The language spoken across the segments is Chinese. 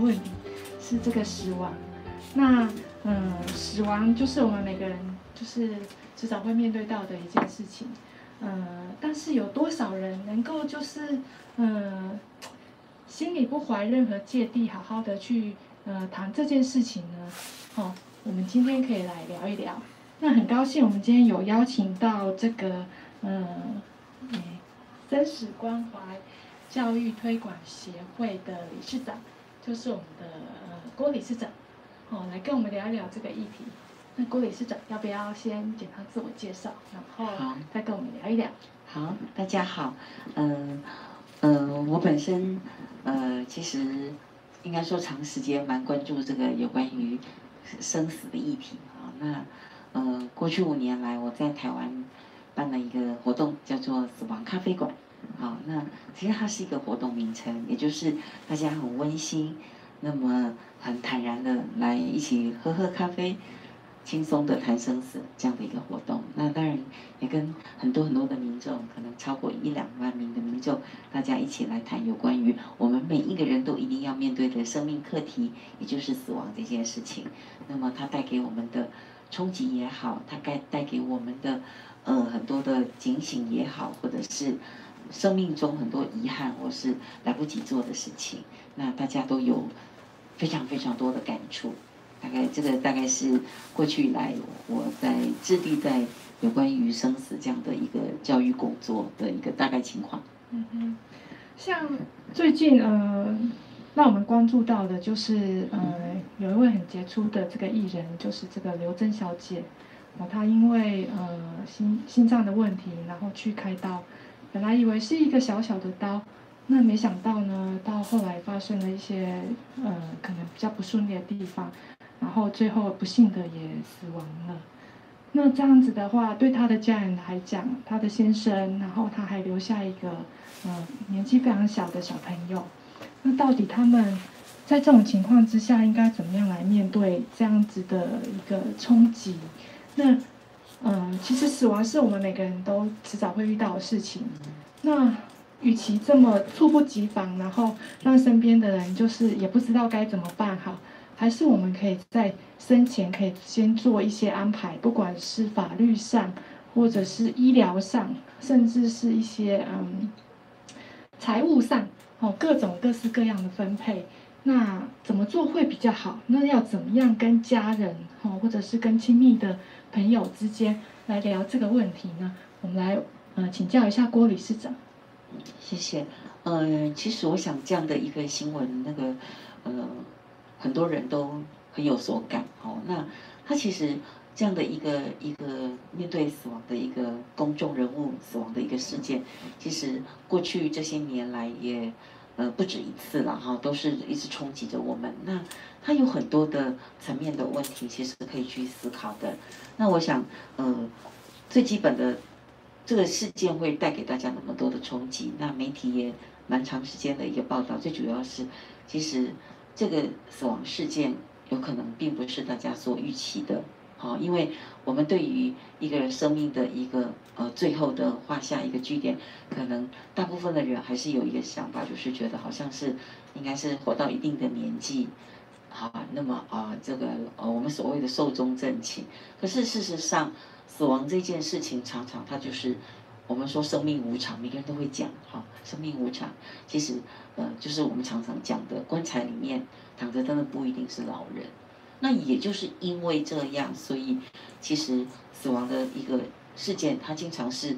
问题，是这个死亡。那嗯，死亡就是我们每个人就是迟早会面对到的一件事情。嗯，但是有多少人能够就是嗯，心里不怀任何芥蒂，好好的去。呃，谈这件事情呢，好、哦，我们今天可以来聊一聊。那很高兴，我们今天有邀请到这个，嗯，哎，生死关怀教育推广协会的理事长，就是我们的呃郭理事长，哦，来跟我们聊一聊这个议题。那郭理事长要不要先简单自我介绍，然后再跟我们聊一聊？好，大家好，嗯、呃，呃，我本身，呃，其实。应该说，长时间蛮关注这个有关于生死的议题啊。那呃，过去五年来，我在台湾办了一个活动，叫做“死亡咖啡馆”。好，那其实它是一个活动名称，也就是大家很温馨，那么很坦然的来一起喝喝咖啡。轻松的谈生死这样的一个活动，那当然也跟很多很多的民众，可能超过一两万名的民众，大家一起来谈有关于我们每一个人都一定要面对的生命课题，也就是死亡这件事情。那么它带给我们的冲击也好，它该带给我们的呃很多的警醒也好，或者是生命中很多遗憾或是来不及做的事情，那大家都有非常非常多的感触。大概这个大概是过去以来我在致力在有关于生死这样的一个教育工作的一个大概情况。嗯哼，像最近呃，让我们关注到的就是呃，有一位很杰出的这个艺人，就是这个刘真小姐，哦，她因为呃心心脏的问题，然后去开刀，本来以为是一个小小的刀，那没想到呢，到后来发生了一些呃可能比较不顺利的地方。然后最后不幸的也死亡了。那这样子的话，对他的家人来讲，他的先生，然后他还留下一个，呃，年纪非常小的小朋友。那到底他们在这种情况之下，应该怎么样来面对这样子的一个冲击？那，嗯、其实死亡是我们每个人都迟早会遇到的事情。那与其这么猝不及防，然后让身边的人就是也不知道该怎么办好。还是我们可以在生前可以先做一些安排，不管是法律上，或者是医疗上，甚至是一些嗯财务上，哦，各种各式各样的分配，那怎么做会比较好？那要怎么样跟家人，哦，或者是跟亲密的朋友之间来聊这个问题呢？我们来呃请教一下郭理事长。谢谢。嗯、呃，其实我想这样的一个新闻，那个呃。很多人都很有所感哦。那他其实这样的一个一个面对死亡的一个公众人物死亡的一个事件，其实过去这些年来也呃不止一次了哈，都是一直冲击着我们。那他有很多的层面的问题，其实可以去思考的。那我想呃最基本的这个事件会带给大家那么多的冲击，那媒体也蛮长时间的一个报道，最主要是其实。这个死亡事件有可能并不是大家所预期的，好，因为我们对于一个人生命的一个呃最后的画下一个句点，可能大部分的人还是有一个想法，就是觉得好像是应该是活到一定的年纪，好，那么啊、这个呃我们所谓的寿终正寝，可是事实上死亡这件事情常常它就是。我们说生命无常，每个人都会讲哈，生命无常，其实呃就是我们常常讲的，棺材里面躺着真的不一定是老人。那也就是因为这样，所以其实死亡的一个事件，它经常是，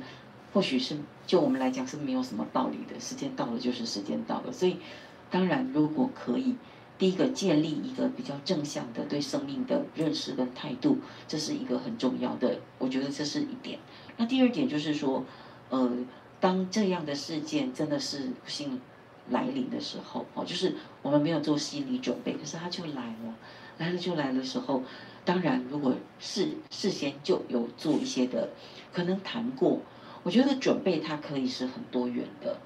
或许是就我们来讲是没有什么道理的，时间到了就是时间到了。所以当然如果可以，第一个建立一个比较正向的对生命的认识跟态度，这是一个很重要的，我觉得这是一点。那第二点就是说，呃，当这样的事件真的是不幸来临的时候，哦，就是我们没有做心理准备，可是它就来了，来了就来的时候，当然如果事事先就有做一些的，可能谈过，我觉得准备它可以是很多元的，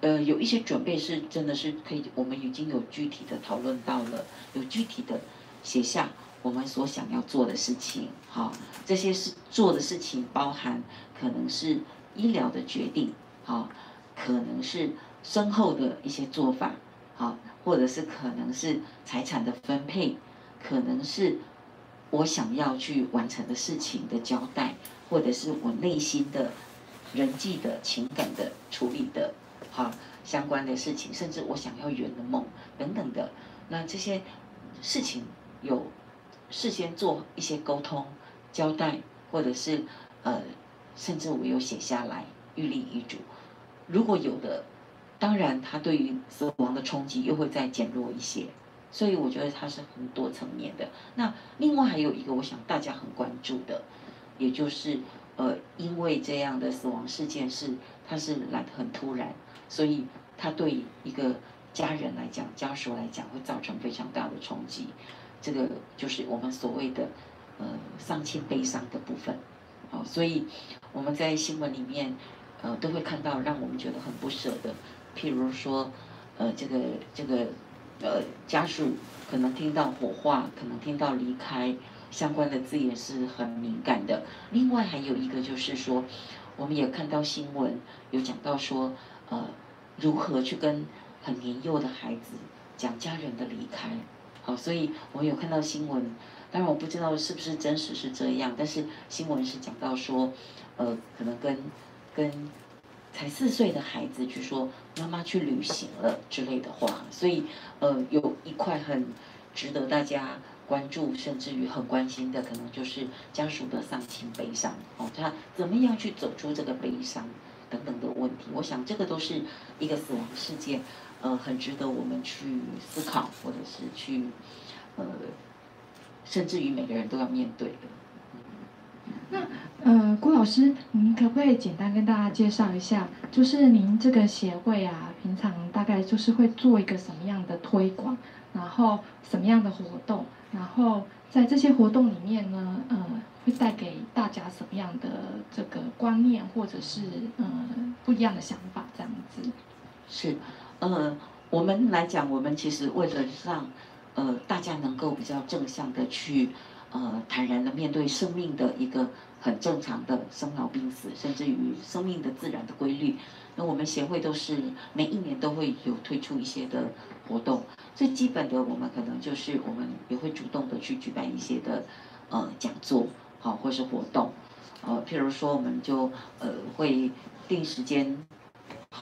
呃，有一些准备是真的是可以，我们已经有具体的讨论到了，有具体的写下。我们所想要做的事情，好，这些是做的事情，包含可能是医疗的决定，好，可能是身后的一些做法，好，或者是可能是财产的分配，可能是我想要去完成的事情的交代，或者是我内心的人际的情感的处理的，好，相关的事情，甚至我想要圆的梦等等的，那这些事情有。事先做一些沟通、交代，或者是呃，甚至我有写下来预立遗嘱。如果有的，当然他对于死亡的冲击又会再减弱一些。所以我觉得它是很多层面的。那另外还有一个，我想大家很关注的，也就是呃，因为这样的死亡事件是它是来得很突然，所以它对一个家人来讲、家属来讲会造成非常大的冲击。这个就是我们所谓的，呃，丧亲悲伤的部分，哦，所以我们在新闻里面，呃，都会看到让我们觉得很不舍的，譬如说，呃，这个这个，呃，家属可能听到火化，可能听到离开，相关的字眼是很敏感的。另外还有一个就是说，我们也看到新闻有讲到说，呃，如何去跟很年幼的孩子讲家人的离开。好，所以我有看到新闻，当然我不知道是不是真实是这样，但是新闻是讲到说，呃，可能跟跟才四岁的孩子去说妈妈去旅行了之类的话，所以呃，有一块很值得大家关注，甚至于很关心的，可能就是家属的丧亲悲伤，哦，他怎么样去走出这个悲伤等等的问题，我想这个都是一个死亡事件。呃，很值得我们去思考，或者是去，呃，甚至于每个人都要面对的。那呃，郭老师，您可不可以简单跟大家介绍一下，就是您这个协会啊，平常大概就是会做一个什么样的推广，然后什么样的活动，然后在这些活动里面呢，呃，会带给大家什么样的这个观念，或者是呃不一样的想法，这样子。是。呃，我们来讲，我们其实为了让呃大家能够比较正向的去呃坦然的面对生命的一个很正常的生老病死，甚至于生命的自然的规律，那我们协会都是每一年都会有推出一些的活动。最基本的，我们可能就是我们也会主动的去举办一些的呃讲座，好，或是活动，呃，譬如说我们就呃会定时间。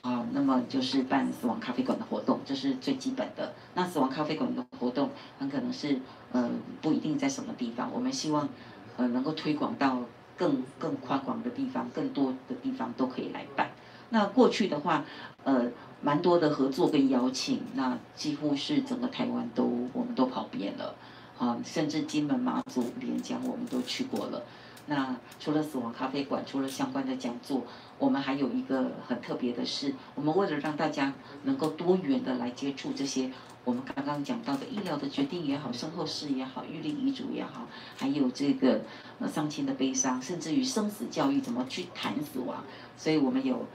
好，那么就是办死亡咖啡馆的活动，这是最基本的。那死亡咖啡馆的活动很可能是，呃，不一定在什么地方。我们希望，呃，能够推广到更更宽广的地方，更多的地方都可以来办。那过去的话，呃，蛮多的合作跟邀请，那几乎是整个台湾都我们都跑遍了，啊，甚至金门、马祖、连江我们都去过了。那除了死亡咖啡馆，除了相关的讲座，我们还有一个很特别的是，我们为了让大家能够多元的来接触这些我们刚刚讲到的医疗的决定也好，身后事也好，预立遗嘱也好，还有这个呃丧亲的悲伤，甚至于生死教育怎么去谈死亡，所以我们有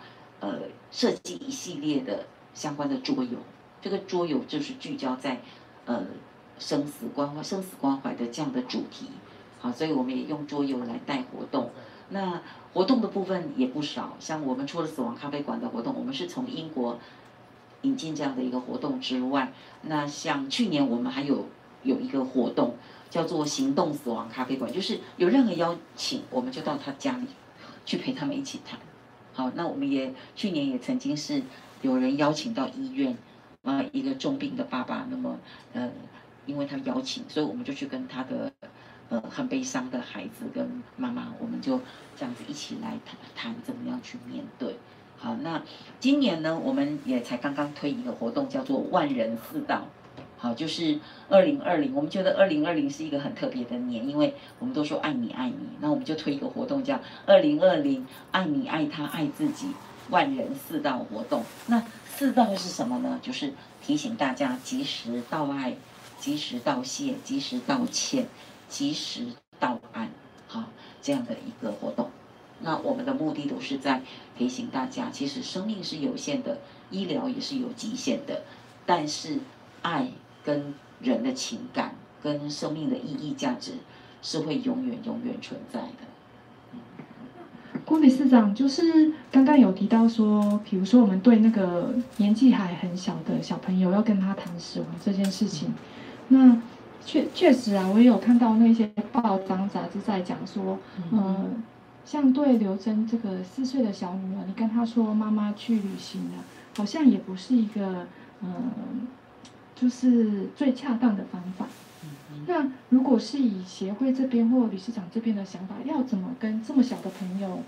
呃设计一系列的相关的桌游，这个桌游就是聚焦在呃生死关怀、生死关怀的这样的主题。好，所以我们也用桌游来带活动。那活动的部分也不少，像我们除了死亡咖啡馆的活动，我们是从英国引进这样的一个活动之外，那像去年我们还有有一个活动叫做行动死亡咖啡馆，就是有任何邀请，我们就到他家里去陪他们一起谈。好，那我们也去年也曾经是有人邀请到医院，啊，一个重病的爸爸，那么呃，因为他邀请，所以我们就去跟他的。呃，很悲伤的孩子跟妈妈，我们就这样子一起来谈谈怎么样去面对。好，那今年呢，我们也才刚刚推一个活动，叫做万人四道。好，就是二零二零，我们觉得二零二零是一个很特别的年，因为我们都说爱你爱你，那我们就推一个活动叫二零二零爱你爱他爱自己万人四道活动。那四道是什么呢？就是提醒大家及时道爱，及时道谢，及时道歉。及时到案，好，这样的一个活动，那我们的目的都是在提醒大家，其实生命是有限的，医疗也是有极限的，但是爱跟人的情感跟生命的意义价值是会永远永远存在的。郭理事长，就是刚刚有提到说，比如说我们对那个年纪还很小的小朋友要跟他谈死亡这件事情，那确确实啊，我也有看到那些报章杂志在讲说，嗯、呃，像对刘真这个四岁的小女儿，你跟她说妈妈去旅行了，好像也不是一个嗯、呃，就是最恰当的方法。那如果是以协会这边或理事长这边的想法，要怎么跟这么小的朋友，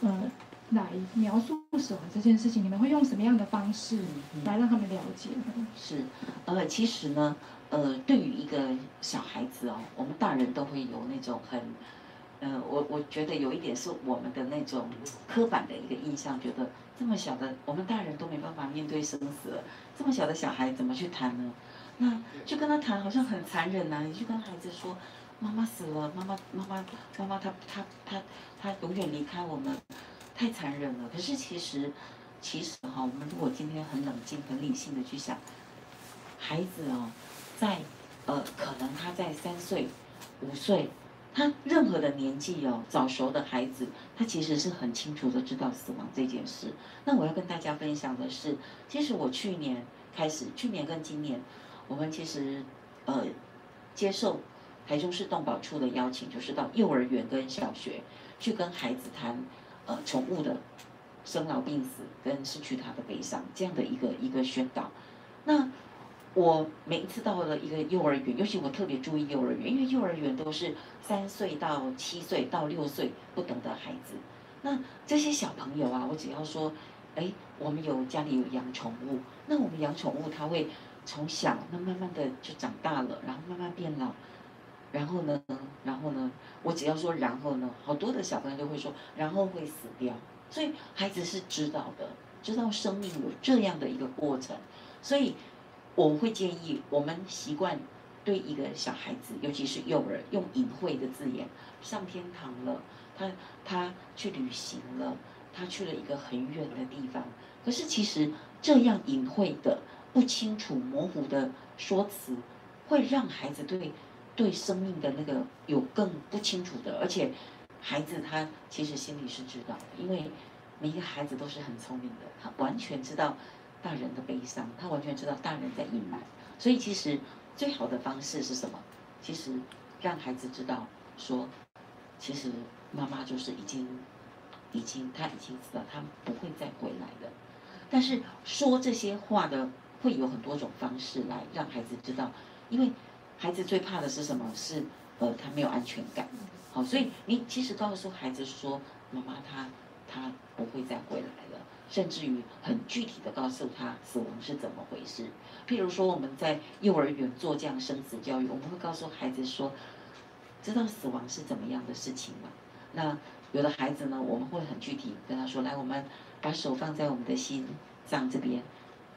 呃，来描述死亡这件事情？你们会用什么样的方式来让他们了解呢？是，呃，其实呢，呃，对于一个小孩子哦，我们大人都会有那种很，呃，我我觉得有一点是我们的那种刻板的一个印象，觉得这么小的我们大人都没办法面对生死了，这么小的小孩怎么去谈呢？那就跟他谈，好像很残忍呐、啊。你就跟孩子说，妈妈死了，妈妈妈妈妈妈，她她她她永远离开我们，太残忍了。可是其实，其实哈，我们如果今天很冷静、很理性的去想，孩子哦，在呃，可能他在三岁、五岁，他任何的年纪哦，早熟的孩子，他其实是很清楚的知道死亡这件事。那我要跟大家分享的是，其实我去年开始，去年跟今年。我们其实，呃，接受台中市动保处的邀请，就是到幼儿园跟小学去跟孩子谈，呃，宠物的生老病死跟失去他的悲伤这样的一个一个宣导。那我每一次到了一个幼儿园，尤其我特别注意幼儿园，因为幼儿园都是三岁到七岁到六岁不等的孩子。那这些小朋友啊，我只要说，哎，我们有家里有养宠物，那我们养宠物他会。从小，那慢慢的就长大了，然后慢慢变老，然后呢，然后呢，我只要说然后呢，好多的小朋友都会说，然后会死掉，所以孩子是知道的，知道生命有这样的一个过程，所以我会建议我们习惯对一个小孩子，尤其是幼儿，用隐晦的字眼，上天堂了，他他去旅行了，他去了一个很远的地方，可是其实这样隐晦的。不清楚、模糊的说辞，会让孩子对对生命的那个有更不清楚的，而且孩子他其实心里是知道，因为每一个孩子都是很聪明的，他完全知道大人的悲伤，他完全知道大人在隐瞒，所以其实最好的方式是什么？其实让孩子知道说，其实妈妈就是已经已经他已经知道他不会再回来了，但是说这些话的。会有很多种方式来让孩子知道，因为孩子最怕的是什么？是呃，他没有安全感。好，所以你其实告诉孩子说，妈妈她她不会再回来了，甚至于很具体的告诉他死亡是怎么回事。譬如说我们在幼儿园做这样生死教育，我们会告诉孩子说，知道死亡是怎么样的事情吗？那有的孩子呢，我们会很具体跟他说，来，我们把手放在我们的心脏这边。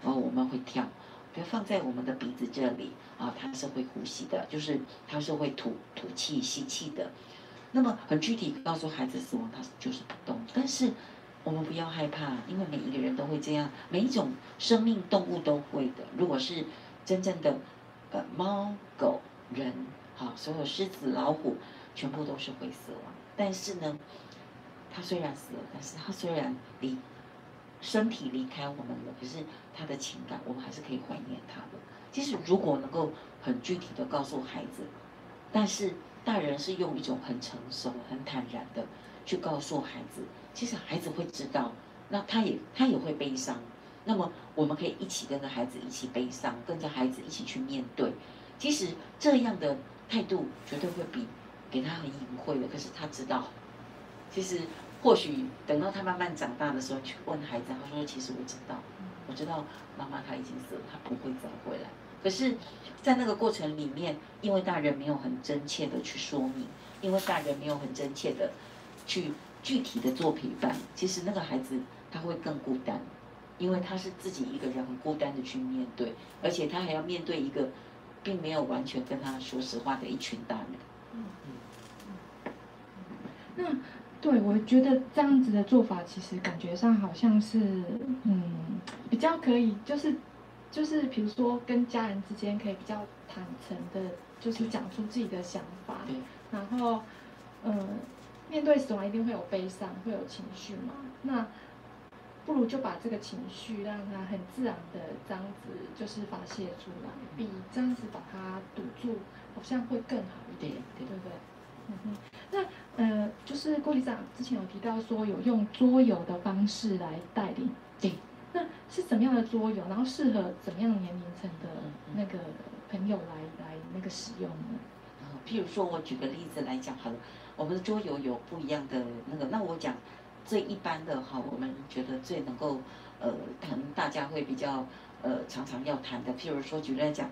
然后我们会跳，比如放在我们的鼻子这里啊，它是会呼吸的，就是它是会吐吐气、吸气的。那么很具体告诉孩子死亡，它就是不动。但是我们不要害怕，因为每一个人都会这样，每一种生命动物都会的。如果是真正的呃猫、狗、人，好，所有狮子、老虎，全部都是会死亡。但是呢，它虽然死了，但是它虽然离。身体离开我们了，可是他的情感，我们还是可以怀念他的。其实如果能够很具体的告诉孩子，但是大人是用一种很成熟、很坦然的去告诉孩子，其实孩子会知道，那他也他也会悲伤。那么我们可以一起跟着孩子一起悲伤，跟着孩子一起去面对。其实这样的态度绝对会比给他很隐晦的，可是他知道，其实。或许等到他慢慢长大的时候，去问孩子，他说：“其实我知道，我知道妈妈她已经死了，她不会再回来。可是，在那个过程里面，因为大人没有很真切的去说明，因为大人没有很真切的去具体的做陪伴，其实那个孩子他会更孤单，因为他是自己一个人很孤单的去面对，而且他还要面对一个并没有完全跟他说实话的一群大人。”嗯嗯。那。对，我觉得这样子的做法，其实感觉上好像是，嗯，比较可以，就是，就是，比如说跟家人之间可以比较坦诚的就是讲出自己的想法，对然后，嗯，面对死亡一定会有悲伤，会有情绪嘛，那不如就把这个情绪让它很自然的这样子就是发泄出来，比这样子把它堵住好像会更好一点，对，对，不对？嗯哼，那呃，就是郭理事长之前有提到说有用桌游的方式来带领，对，那是怎么样的桌游？然后适合怎么样年龄层的那个朋友来来那个使用呢？呃，譬如说我举个例子来讲好了，我们的桌游有不一样的那个，那我讲最一般的哈，我们觉得最能够呃，可能大家会比较呃常常要谈的，譬如说举例来讲。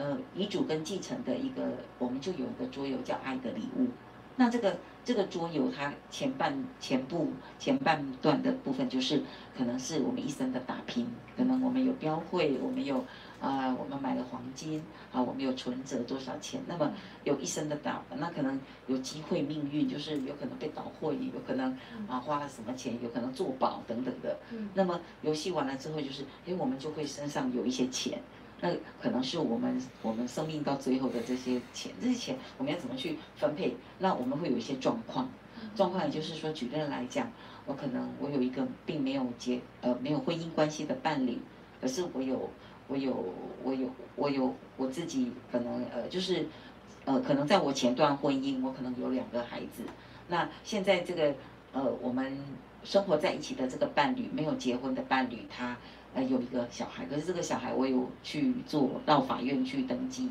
呃，遗嘱跟继承的一个，我们就有一个桌游叫《爱的礼物》。那这个这个桌游，它前半前部前半段的部分，就是可能是我们一生的打拼，可能我们有标会，我们有啊、呃，我们买了黄金啊，我们有存折多少钱，那么有一生的倒，那可能有机会命运，就是有可能被倒货，也，有可能啊花了什么钱，有可能做保等等的。那么游戏完了之后，就是哎，我们就会身上有一些钱。那可能是我们我们生命到最后的这些钱，这些钱我们要怎么去分配？那我们会有一些状况，状况也就是说，举个来讲，我可能我有一个并没有结呃没有婚姻关系的伴侣，可是我有我有我有我有我自己可能呃就是呃可能在我前段婚姻我可能有两个孩子，那现在这个呃我们生活在一起的这个伴侣没有结婚的伴侣他。呃，有一个小孩，可是这个小孩我有去做到法院去登记，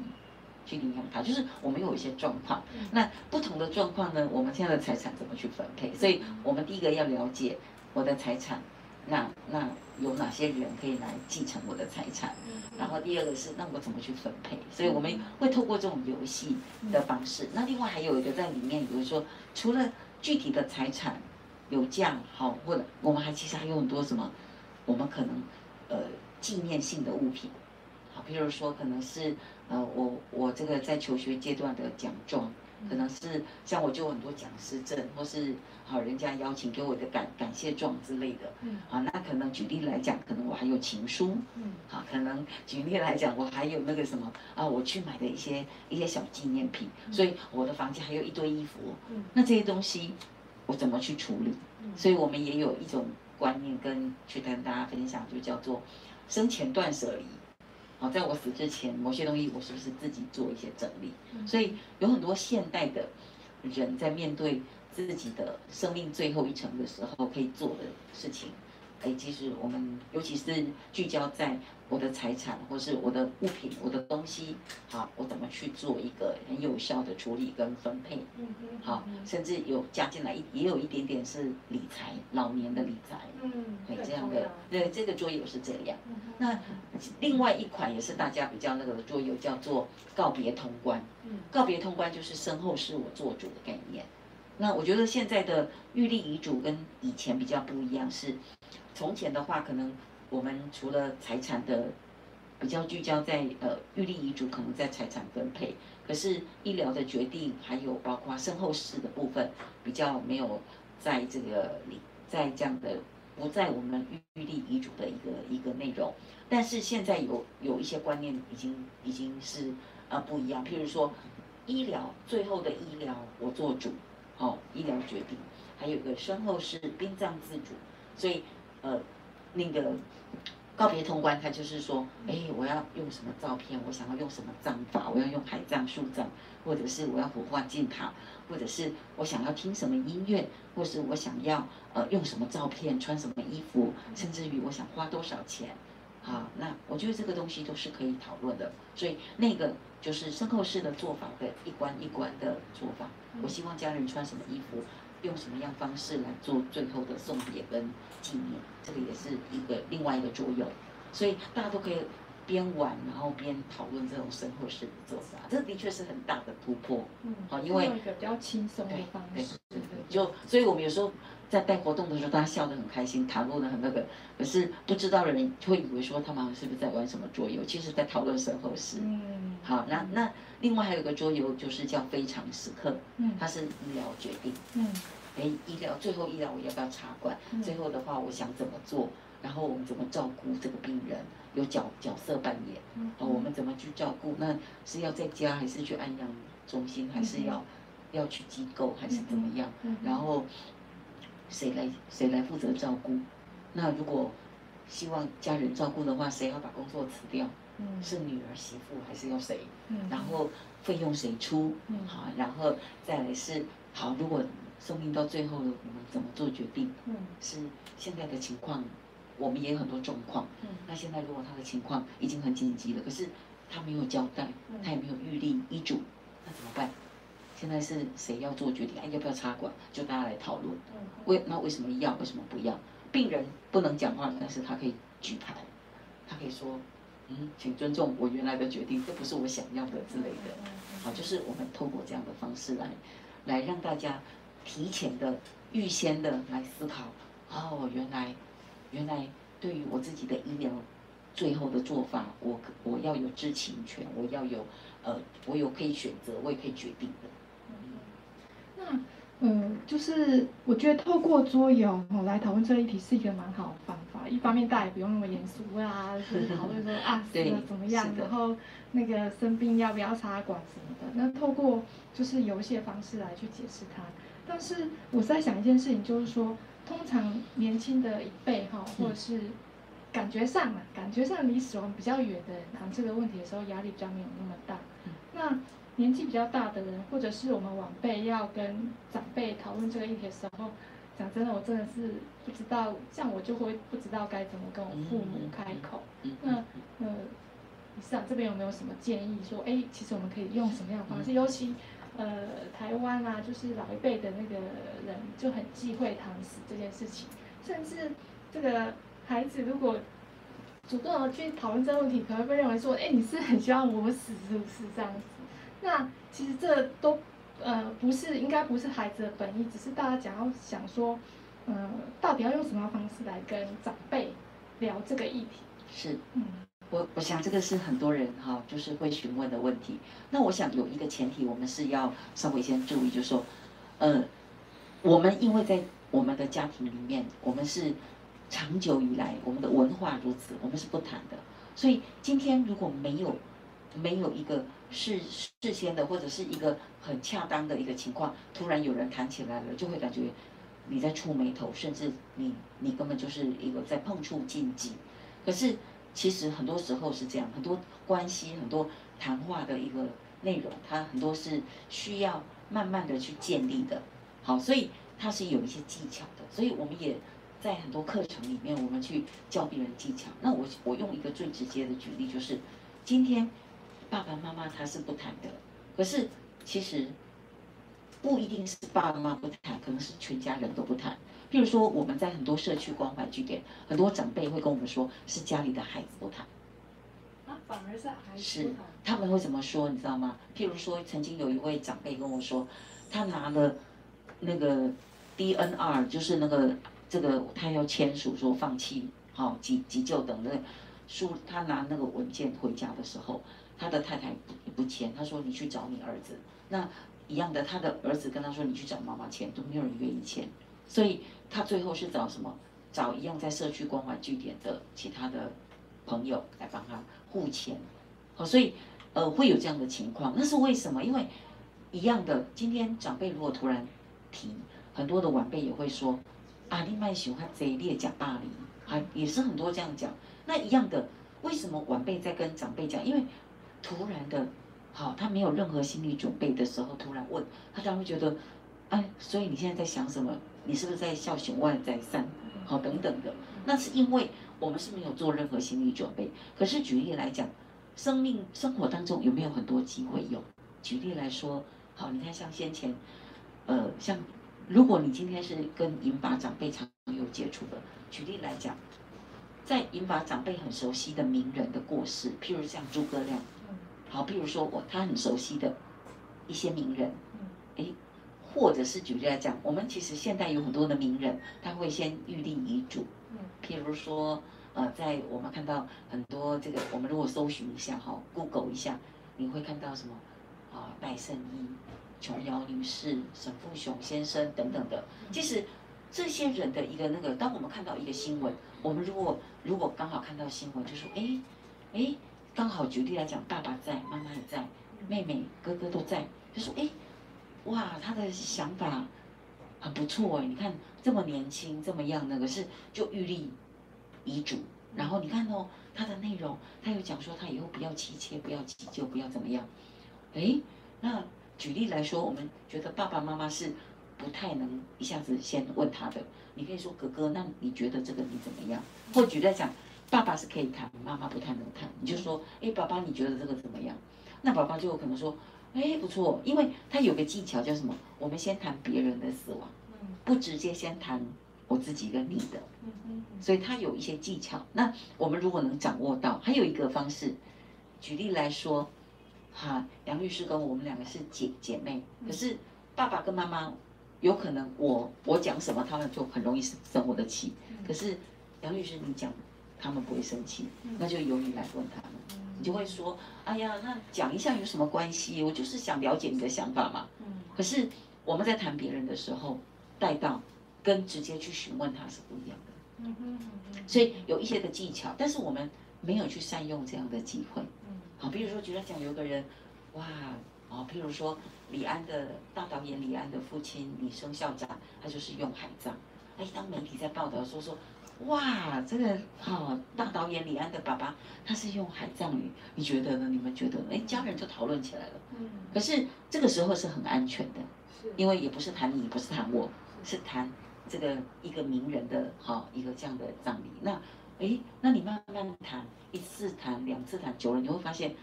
去领养他，就是我们有一些状况。那不同的状况呢，我们现在的财产怎么去分配？所以我们第一个要了解我的财产，那那有哪些人可以来继承我的财产？然后第二个是，那我怎么去分配？所以我们会透过这种游戏的方式。那另外还有一个在里面，比如说除了具体的财产有这样好，或者我们还其实还有很多什么，我们可能。呃，纪念性的物品，好，比如说可能是呃，我我这个在求学阶段的奖状，可能是像我就很多讲师证，或是好人家邀请给我的感感谢状之类的，嗯，啊，那可能举例来讲，可能我还有情书，嗯，好，可能举例来讲，我还有那个什么啊，我去买的一些一些小纪念品，所以我的房间还有一堆衣服，嗯，那这些东西我怎么去处理？所以我们也有一种。观念跟去跟大家分享，就叫做生前断舍离。好，在我死之前，某些东西我是不是自己做一些整理？所以有很多现代的人在面对自己的生命最后一程的时候，可以做的事情。哎，其实我们尤其是聚焦在我的财产或是我的物品、我的东西，好，我怎么去做一个很有效的处理跟分配？好，甚至有加进来一也有一点点是理财，老年的理财，嗯，对这样的，对这个桌游是这样。那另外一款也是大家比较那个的桌游，叫做告别通关。告别通关就是身后是我做主的概念。那我觉得现在的预立遗嘱跟以前比较不一样，是从前的话，可能我们除了财产的比较聚焦在呃预立遗嘱，可能在财产分配，可是医疗的决定还有包括身后事的部分，比较没有在这个里在这样的不在我们预立遗嘱的一个一个内容，但是现在有有一些观念已经已经是呃不一样，譬如说医疗最后的医疗我做主。哦，医疗决定，还有个身后事殡葬自主，所以，呃，那个告别通关，他就是说，哎，我要用什么照片，我想要用什么葬法，我要用海葬、树葬，或者是我要火化进塔，或者是我想要听什么音乐，或是我想要呃用什么照片，穿什么衣服，甚至于我想花多少钱。好，那我觉得这个东西都是可以讨论的，所以那个就是身后事的做法的一关一关的做法。我希望家人穿什么衣服，用什么样方式来做最后的送别跟纪念，这个也是一个另外一个作用。所以大家都可以边玩，然后边讨论这种身后事的做法，这的确是很大的突破。嗯，好，因为一个比较轻松的方式。对对对，就所以我们有时候。在带活动的时候，大家笑得很开心，谈论得很那个，可是不知道的人会以为说他们是不是在玩什么桌游，其实在讨论身后事。嗯，好，那那另外还有一个桌游就是叫非常时刻，嗯，它是医疗决定，嗯，哎，医疗最后医疗我要不要插管？嗯、最后的话我想怎么做？然后我们怎么照顾这个病人，有角角色扮演，嗯哦，我们怎么去照顾？那是要在家还是去安养中心，还是要要去机构，还是怎么样？嗯然后谁来谁来负责照顾？那如果希望家人照顾的话，谁要把工作辞掉？是女儿媳妇还是要谁？然后费用谁出？好，然后再来是好，如果生命到最后了，我们怎么做决定？是现在的情况，我们也有很多状况。那现在如果他的情况已经很紧急了，可是他没有交代，他也没有预立医嘱，那怎么办？现在是谁要做决定？哎，要不要插管？就大家来讨论。为那为什么要？为什么不要？病人不能讲话，但是他可以举牌，他可以说。嗯，请尊重我原来的决定，这不是我想要的之类的。好，就是我们透过这样的方式来，来让大家提前的、预先的来思考。哦，原来，原来对于我自己的医疗，最后的做法，我我要有知情权，我要有，呃，我有可以选择，我也可以决定的。嗯，就是我觉得透过桌游哦来讨论这一题是一个蛮好的方法。一方面大家也不用那么严肃啊，就是 讨论说啊死了怎么样，然后那个生病要不要插管什么的。那透过就是游戏的方式来去解释它。但是我在想一件事情，就是说，通常年轻的一辈哈，或者是感觉上嘛，感觉上离死亡比较远的人谈这个问题的时候，压力比较没有那么大。那年纪比较大的人，或者是我们晚辈要跟长辈讨论这个议题的时候，讲真的，我真的是不知道，像我就会不知道该怎么跟我父母开口。那呃，理事长这边有没有什么建议？说，哎，其实我们可以用什么样的方式？尤其呃，台湾啊，就是老一辈的那个人就很忌讳谈死这件事情，甚至这个孩子如果主动的去讨论这个问题，可能会被认为说，哎，你是很希望我死，是不是这样子？那其实这都，呃，不是应该不是孩子的本意，只是大家想要想说，呃，到底要用什么方式来跟长辈聊这个议题？是，嗯，我我想这个是很多人哈、哦，就是会询问的问题。那我想有一个前提，我们是要稍微先注意，就是说，呃，我们因为在我们的家庭里面，我们是长久以来我们的文化如此，我们是不谈的。所以今天如果没有没有一个。事事先的，或者是一个很恰当的一个情况，突然有人谈起来了，就会感觉你在触眉头，甚至你你根本就是一个在碰触禁忌。可是其实很多时候是这样，很多关系，很多谈话的一个内容，它很多是需要慢慢的去建立的。好，所以它是有一些技巧的。所以我们也在很多课程里面，我们去教别人技巧。那我我用一个最直接的举例，就是今天。爸爸妈妈他是不谈的，可是其实不一定是爸爸妈妈不谈，可能是全家人都不谈。譬如说，我们在很多社区关怀据点，很多长辈会跟我们说，是家里的孩子不谈。啊，反而是孩子是他们会怎么说？你知道吗？譬如说，曾经有一位长辈跟我说，他拿了那个 DNR，就是那个这个他要签署说放弃好急急救等的书，他拿那个文件回家的时候。他的太太不不签，他说你去找你儿子。那一样的，他的儿子跟他说你去找妈妈签，都没有人愿意签。所以他最后是找什么？找一样在社区关怀据点的其他的朋友来帮他互签。好，所以呃会有这样的情况，那是为什么？因为一样的，今天长辈如果突然提，很多的晚辈也会说啊，你卖喜欢贼劣假霸凌，还也是很多这样讲。那一样的，为什么晚辈在跟长辈讲？因为突然的，好，他没有任何心理准备的时候，突然问他，当然会觉得，哎，所以你现在在想什么？你是不是在孝行万在善？好，等等的。那是因为我们是没有做任何心理准备。可是举例来讲，生命生活当中有没有很多机会有？举例来说，好，你看像先前，呃，像如果你今天是跟银发长辈常有接触的，举例来讲，在银发长辈很熟悉的名人的过世，譬如像诸葛亮。好，比如说我他很熟悉的一些名人，哎，或者是举例来讲，我们其实现代有很多的名人，他会先预立遗嘱。譬如说，呃，在我们看到很多这个，我们如果搜寻一下哈，Google 一下，你会看到什么？啊、呃，戴胜益、琼瑶女士、沈富雄先生等等的。其实这些人的一个那个，当我们看到一个新闻，我们如果如果刚好看到新闻，就说哎哎，刚好举例来讲，爸爸在，妈妈也在，妹妹哥哥都在，就说哎，哇，他的想法很不错哎，你看这么年轻，这么样那个是就预立遗嘱，然后你看哦，他的内容，他有讲说他以后不要妻妾，不要急救，不要怎么样，哎，那举例来说，我们觉得爸爸妈妈是。不太能一下子先问他的，你可以说哥哥，那你觉得这个你怎么样？或举例来讲，爸爸是可以谈，妈妈不太能谈，你就说，哎，爸爸你觉得这个怎么样？那爸爸就有可能说，哎，不错，因为他有个技巧叫什么？我们先谈别人的死亡，不直接先谈我自己跟你的，所以他有一些技巧。那我们如果能掌握到，还有一个方式，举例来说，哈，杨律师跟我们两个是姐姐妹，可是爸爸跟妈妈。有可能我我讲什么，他们就很容易生我的气。可是杨律师你讲，他们不会生气，那就由你来问他们。你就会说，哎呀，那讲一下有什么关系？我就是想了解你的想法嘛。可是我们在谈别人的时候，带到跟直接去询问他是不一样的。所以有一些的技巧，但是我们没有去善用这样的机会。好，比如说，觉得讲有个人，哇。哦，譬如说李安的大导演李安的父亲李生校长，他就是用海葬。哎，当媒体在报道说说，哇，这个好、哦、大导演李安的爸爸他是用海葬语，你觉得呢？你们觉得呢？哎，家人就讨论起来了。嗯。可是这个时候是很安全的，是，因为也不是谈你，不是谈我，是谈这个一个名人的哈、哦、一个这样的葬礼。那哎，那你慢慢谈，一次谈，两次谈，久了你会发现，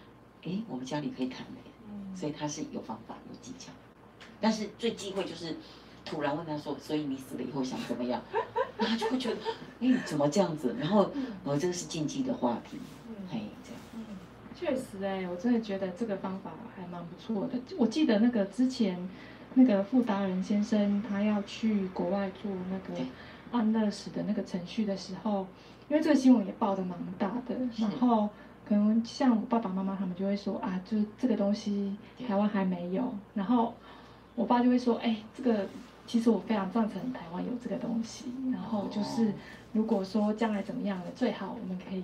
哎，我们家里可以谈的。所以他是有方法、有技巧，但是最忌讳就是突然问他说：“所以你死了以后想怎么样？” 他就会觉得：“哎，怎么这样子？”然后，我这个是禁忌的话题，哎，这样。嗯，确实哎，我真的觉得这个方法还蛮不错的。我记得那个之前那个傅达人先生他要去国外做那个安乐死的那个程序的时候，因为这个新闻也报的蛮大的，然后。可能像我爸爸妈妈他们就会说啊，就是这个东西台湾还没有。然后我爸就会说，哎，这个其实我非常赞成台湾有这个东西。然后就是如果说将来怎么样了，最好我们可以，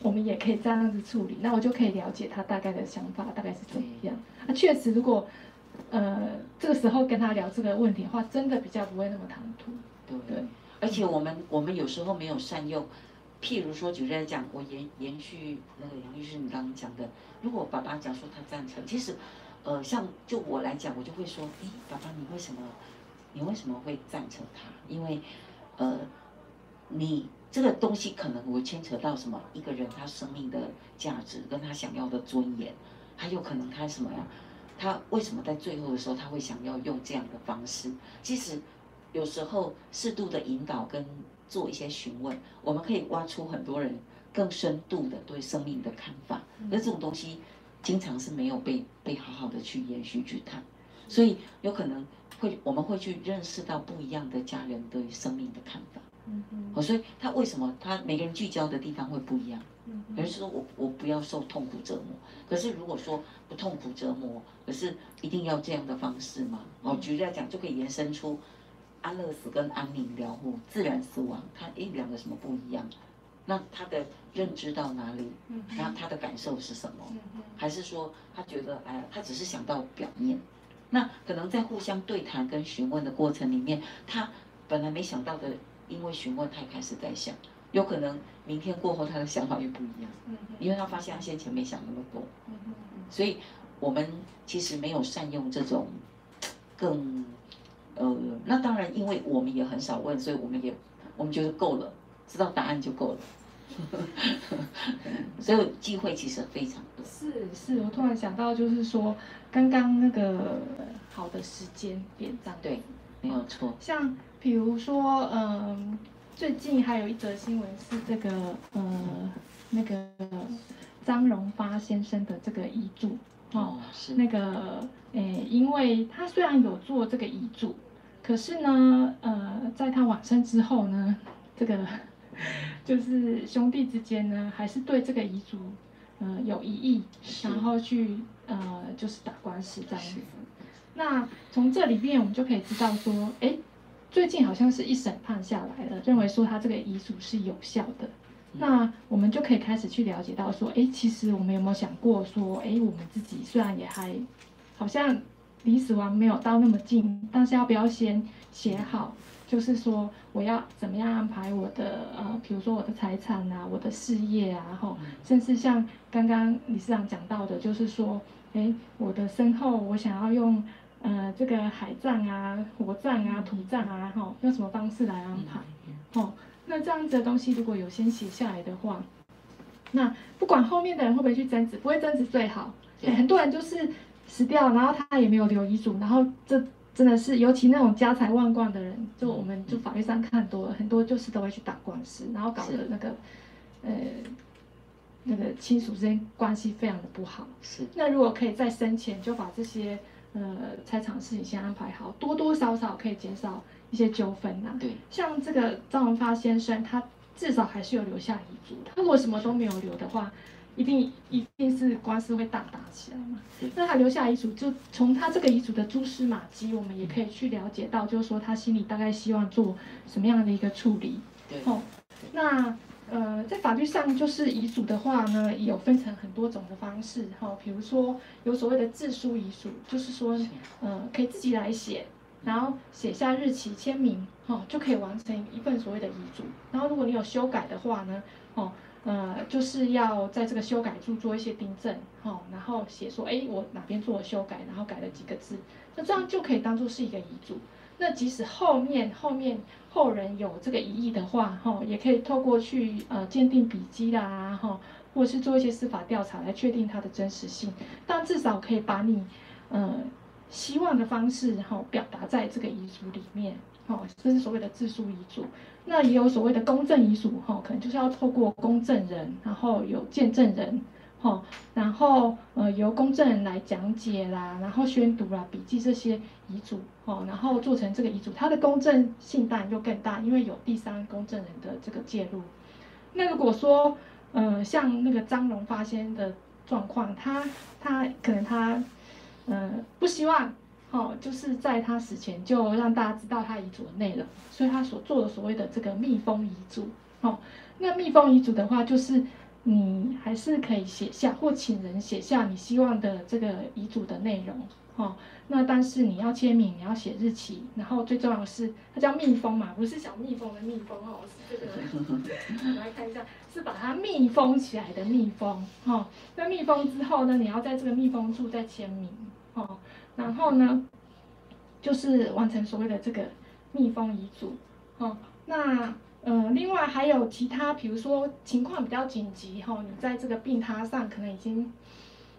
我们也可以这样子处理。那我就可以了解他大概的想法大概是怎么样。啊，确实，如果呃这个时候跟他聊这个问题的话，真的比较不会那么唐突。对对。而且我们我们有时候没有善用。譬如说，举例来讲，我延延续那个杨律师你刚刚讲的，如果爸爸讲说他赞成，其实，呃，像就我来讲，我就会说，诶，爸爸，你为什么，你为什么会赞成他？因为，呃，你这个东西可能会牵扯到什么？一个人他生命的价值跟他想要的尊严，还有可能他什么呀？他为什么在最后的时候他会想要用这样的方式？其实，有时候适度的引导跟。做一些询问，我们可以挖出很多人更深度的对生命的看法。那这种东西，经常是没有被被好好的去延续去看，所以有可能会我们会去认识到不一样的家人对生命的看法。嗯嗯。哦所以他为什么他每个人聚焦的地方会不一样？嗯。有人说我我不要受痛苦折磨，可是如果说不痛苦折磨，可是一定要这样的方式吗？哦，举例来讲，就可以延伸出。安乐死跟安宁疗护、自然死亡，它诶两个什么不一样？那他的认知到哪里？然后他的感受是什么？还是说他觉得哎，他只是想到表面？那可能在互相对谈跟询问的过程里面，他本来没想到的，因为询问他也开始在想，有可能明天过后他的想法又不一样，因为他发现他先前没想那么多，所以我们其实没有善用这种更。呃，那当然，因为我们也很少问，所以我们也，我们觉得够了，知道答案就够了。所以机会其实非常多。是是，我突然想到，就是说，刚刚那个好的时间点这样。对，没有错。像比如说，嗯、呃，最近还有一则新闻是这个，呃，那个张荣发先生的这个遗嘱。哦，是那个，诶，因为他虽然有做这个遗嘱。可是呢，呃，在他往生之后呢，这个就是兄弟之间呢，还是对这个遗嘱，呃，有异议，然后去呃，就是打官司这样子。那从这里面我们就可以知道说，哎，最近好像是一审判下来了，认为说他这个遗嘱是有效的。那我们就可以开始去了解到说，哎，其实我们有没有想过说，哎，我们自己虽然也还好像离死亡没有到那么近，但是要不要先写好？就是说我要怎么样安排我的呃，比如说我的财产啊，我的事业啊，然后甚至像刚刚理事长讲到的，就是说，哎，我的身后我想要用呃这个海葬啊、火葬啊、土葬啊，哈，用什么方式来安排？哦。那这样子的东西如果有先写下来的话，那不管后面的人会不会去争执，不会争执最好。对，很多人就是死掉，然后他也没有留遗嘱，然后这真的是，尤其那种家财万贯的人，就我们就法律上看多了，很多就是都会去打官司，然后搞得那个，呃，那个亲属之间关系非常的不好。是。那如果可以在生前就把这些呃财产事情先安排好，多多少少可以减少。一些纠纷呐，对，像这个张文发先生，他至少还是有留下遗嘱。他如果什么都没有留的话，一定一定是官司会大打起来嘛。那他留下遗嘱，就从他这个遗嘱的蛛丝马迹，我们也可以去了解到，就是说他心里大概希望做什么样的一个处理。对，哦，那呃，在法律上，就是遗嘱的话呢，也有分成很多种的方式。哈、哦，比如说有所谓的自书遗嘱，就是说，呃，可以自己来写。然后写下日期、签名，哦，就可以完成一份所谓的遗嘱。然后如果你有修改的话呢，哦，呃，就是要在这个修改处做一些订正，哦，然后写说，哎，我哪边做了修改，然后改了几个字，那这样就可以当做是一个遗嘱。那即使后面后面后人有这个疑义的话，哈、也可以透过去呃鉴定笔迹啦，哈、或者是做一些司法调查来确定它的真实性。但至少可以把你，呃。希望的方式，然后表达在这个遗嘱里面，哦，这是所谓的自书遗嘱。那也有所谓的公证遗嘱，哈，可能就是要透过公证人，然后有见证人，哈，然后呃由公证人来讲解啦，然后宣读啦，笔记这些遗嘱，哦，然后做成这个遗嘱，它的公证性当然就更大，因为有第三公证人的这个介入。那如果说，呃，像那个张荣发先的状况，他他可能他。嗯，不希望，哦，就是在他死前就让大家知道他遗嘱的内容，所以他所做的所谓的这个密封遗嘱，哦，那密封遗嘱的话，就是你还是可以写下或请人写下你希望的这个遗嘱的内容，哦，那但是你要签名，你要写日期，然后最重要的是它叫密封嘛，不是小蜜蜂的蜜蜂哦，是这个，来看一下，是把它密封起来的密封，哦，那密封之后呢，你要在这个密封处再签名。哦，然后呢，就是完成所谓的这个密封遗嘱。哦，那呃，另外还有其他，比如说情况比较紧急，哈、哦，你在这个病榻上可能已经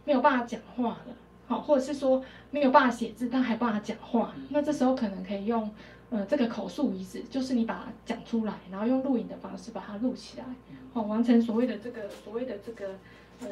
没有办法讲话了，好、哦，或者是说没有办法写字，但还办法讲话，那这时候可能可以用呃这个口述遗嘱，就是你把它讲出来，然后用录影的方式把它录起来，哦，完成所谓的这个所谓的这个。呃，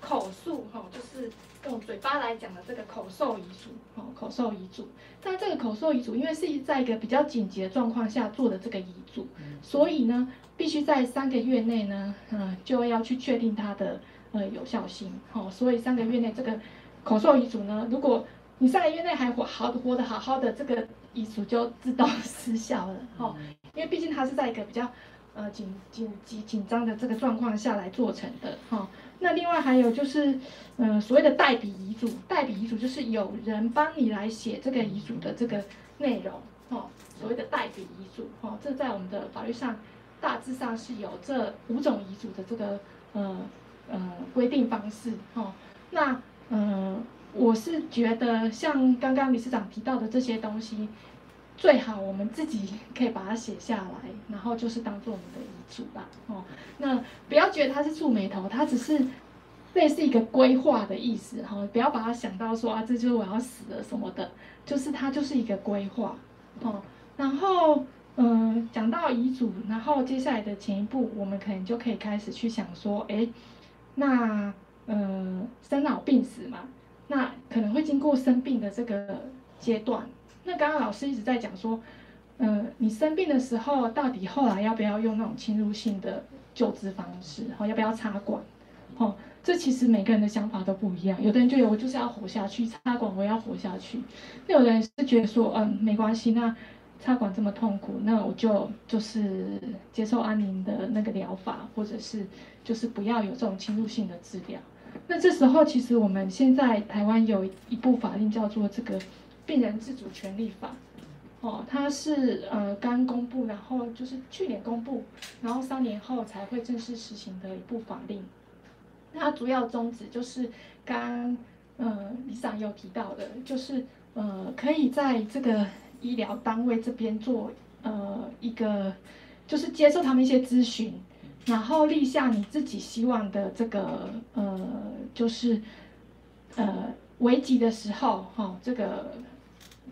口述哈、哦，就是用嘴巴来讲的这个口授遗嘱，哦，口授遗嘱。但这个口授遗嘱，因为是在一个比较紧急的状况下做的这个遗嘱，所以呢，必须在三个月内呢，嗯、呃，就要去确定它的呃有效性，哦，所以三个月内这个口授遗嘱呢，如果你三个月内还活好活得好好的，这个遗嘱就自动失效了，哦，因为毕竟它是在一个比较呃紧紧急紧张的这个状况下来做成的，哈、哦。那另外还有就是，嗯、所谓的代笔遗嘱，代笔遗嘱就是有人帮你来写这个遗嘱的这个内容，哦，所谓的代笔遗嘱，哦，这在我们的法律上大致上是有这五种遗嘱的这个呃呃规定方式，哦，那嗯、我是觉得像刚刚理事长提到的这些东西。最好我们自己可以把它写下来，然后就是当做我们的遗嘱吧。哦，那不要觉得它是蹙眉头，它只是类似一个规划的意思。哈、哦，不要把它想到说啊，这就是我要死了什么的，就是它就是一个规划。哦，然后嗯，讲到遗嘱，然后接下来的前一步，我们可能就可以开始去想说，哎，那嗯，生老病死嘛，那可能会经过生病的这个阶段。那刚刚老师一直在讲说，嗯、你生病的时候，到底后来要不要用那种侵入性的救治方式？哈，要不要插管？哦，这其实每个人的想法都不一样。有的人觉得我就是要活下去，插管我要活下去。那有的人是觉得说，嗯，没关系，那插管这么痛苦，那我就就是接受安宁的那个疗法，或者是就是不要有这种侵入性的治疗。那这时候其实我们现在台湾有一部法令叫做这个《病人自主权利法》，哦，它是呃刚公布，然后就是去年公布，然后三年后才会正式实行的一部法令。那它主要宗旨就是刚呃李长有提到的，就是呃可以在这个。医疗单位这边做呃一个，就是接受他们一些咨询，然后立下你自己希望的这个呃，就是呃危急的时候哈、哦，这个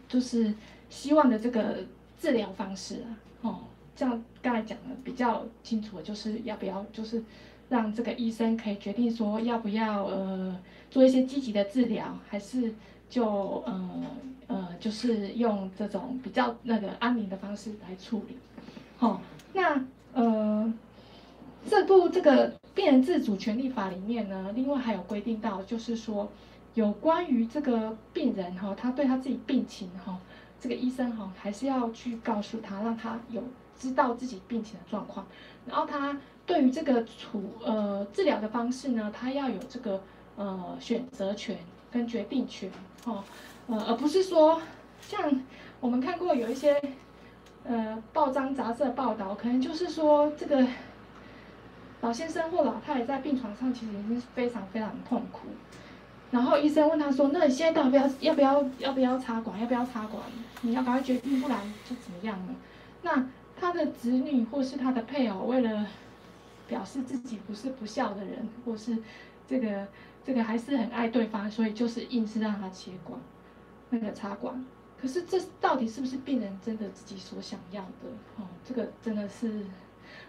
就是希望的这个治疗方式啊，哦，这样刚才讲的比较清楚，就是要不要就是让这个医生可以决定说要不要呃做一些积极的治疗，还是就呃。呃，就是用这种比较那个安宁的方式来处理，哦，那呃，这部这个病人自主权利法里面呢，另外还有规定到，就是说有关于这个病人哈、他对他自己病情哈、这个医生哈、还是要去告诉他，让他有知道自己病情的状况，然后他对于这个处呃治疗的方式呢，他要有这个呃选择权跟决定权，哈、哦。呃，而不是说像我们看过有一些呃报章杂志的报道，可能就是说这个老先生或老太太在病床上其实已经是非常非常痛苦，然后医生问他说：“那你现在到底要要不要要不要插管？要不要插管？你要赶快决定，不然就怎么样呢？”那他的子女或是他的配偶为了表示自己不是不孝的人，或是这个这个还是很爱对方，所以就是硬是让他切管。那个插管，可是这到底是不是病人真的自己所想要的？哦，这个真的是，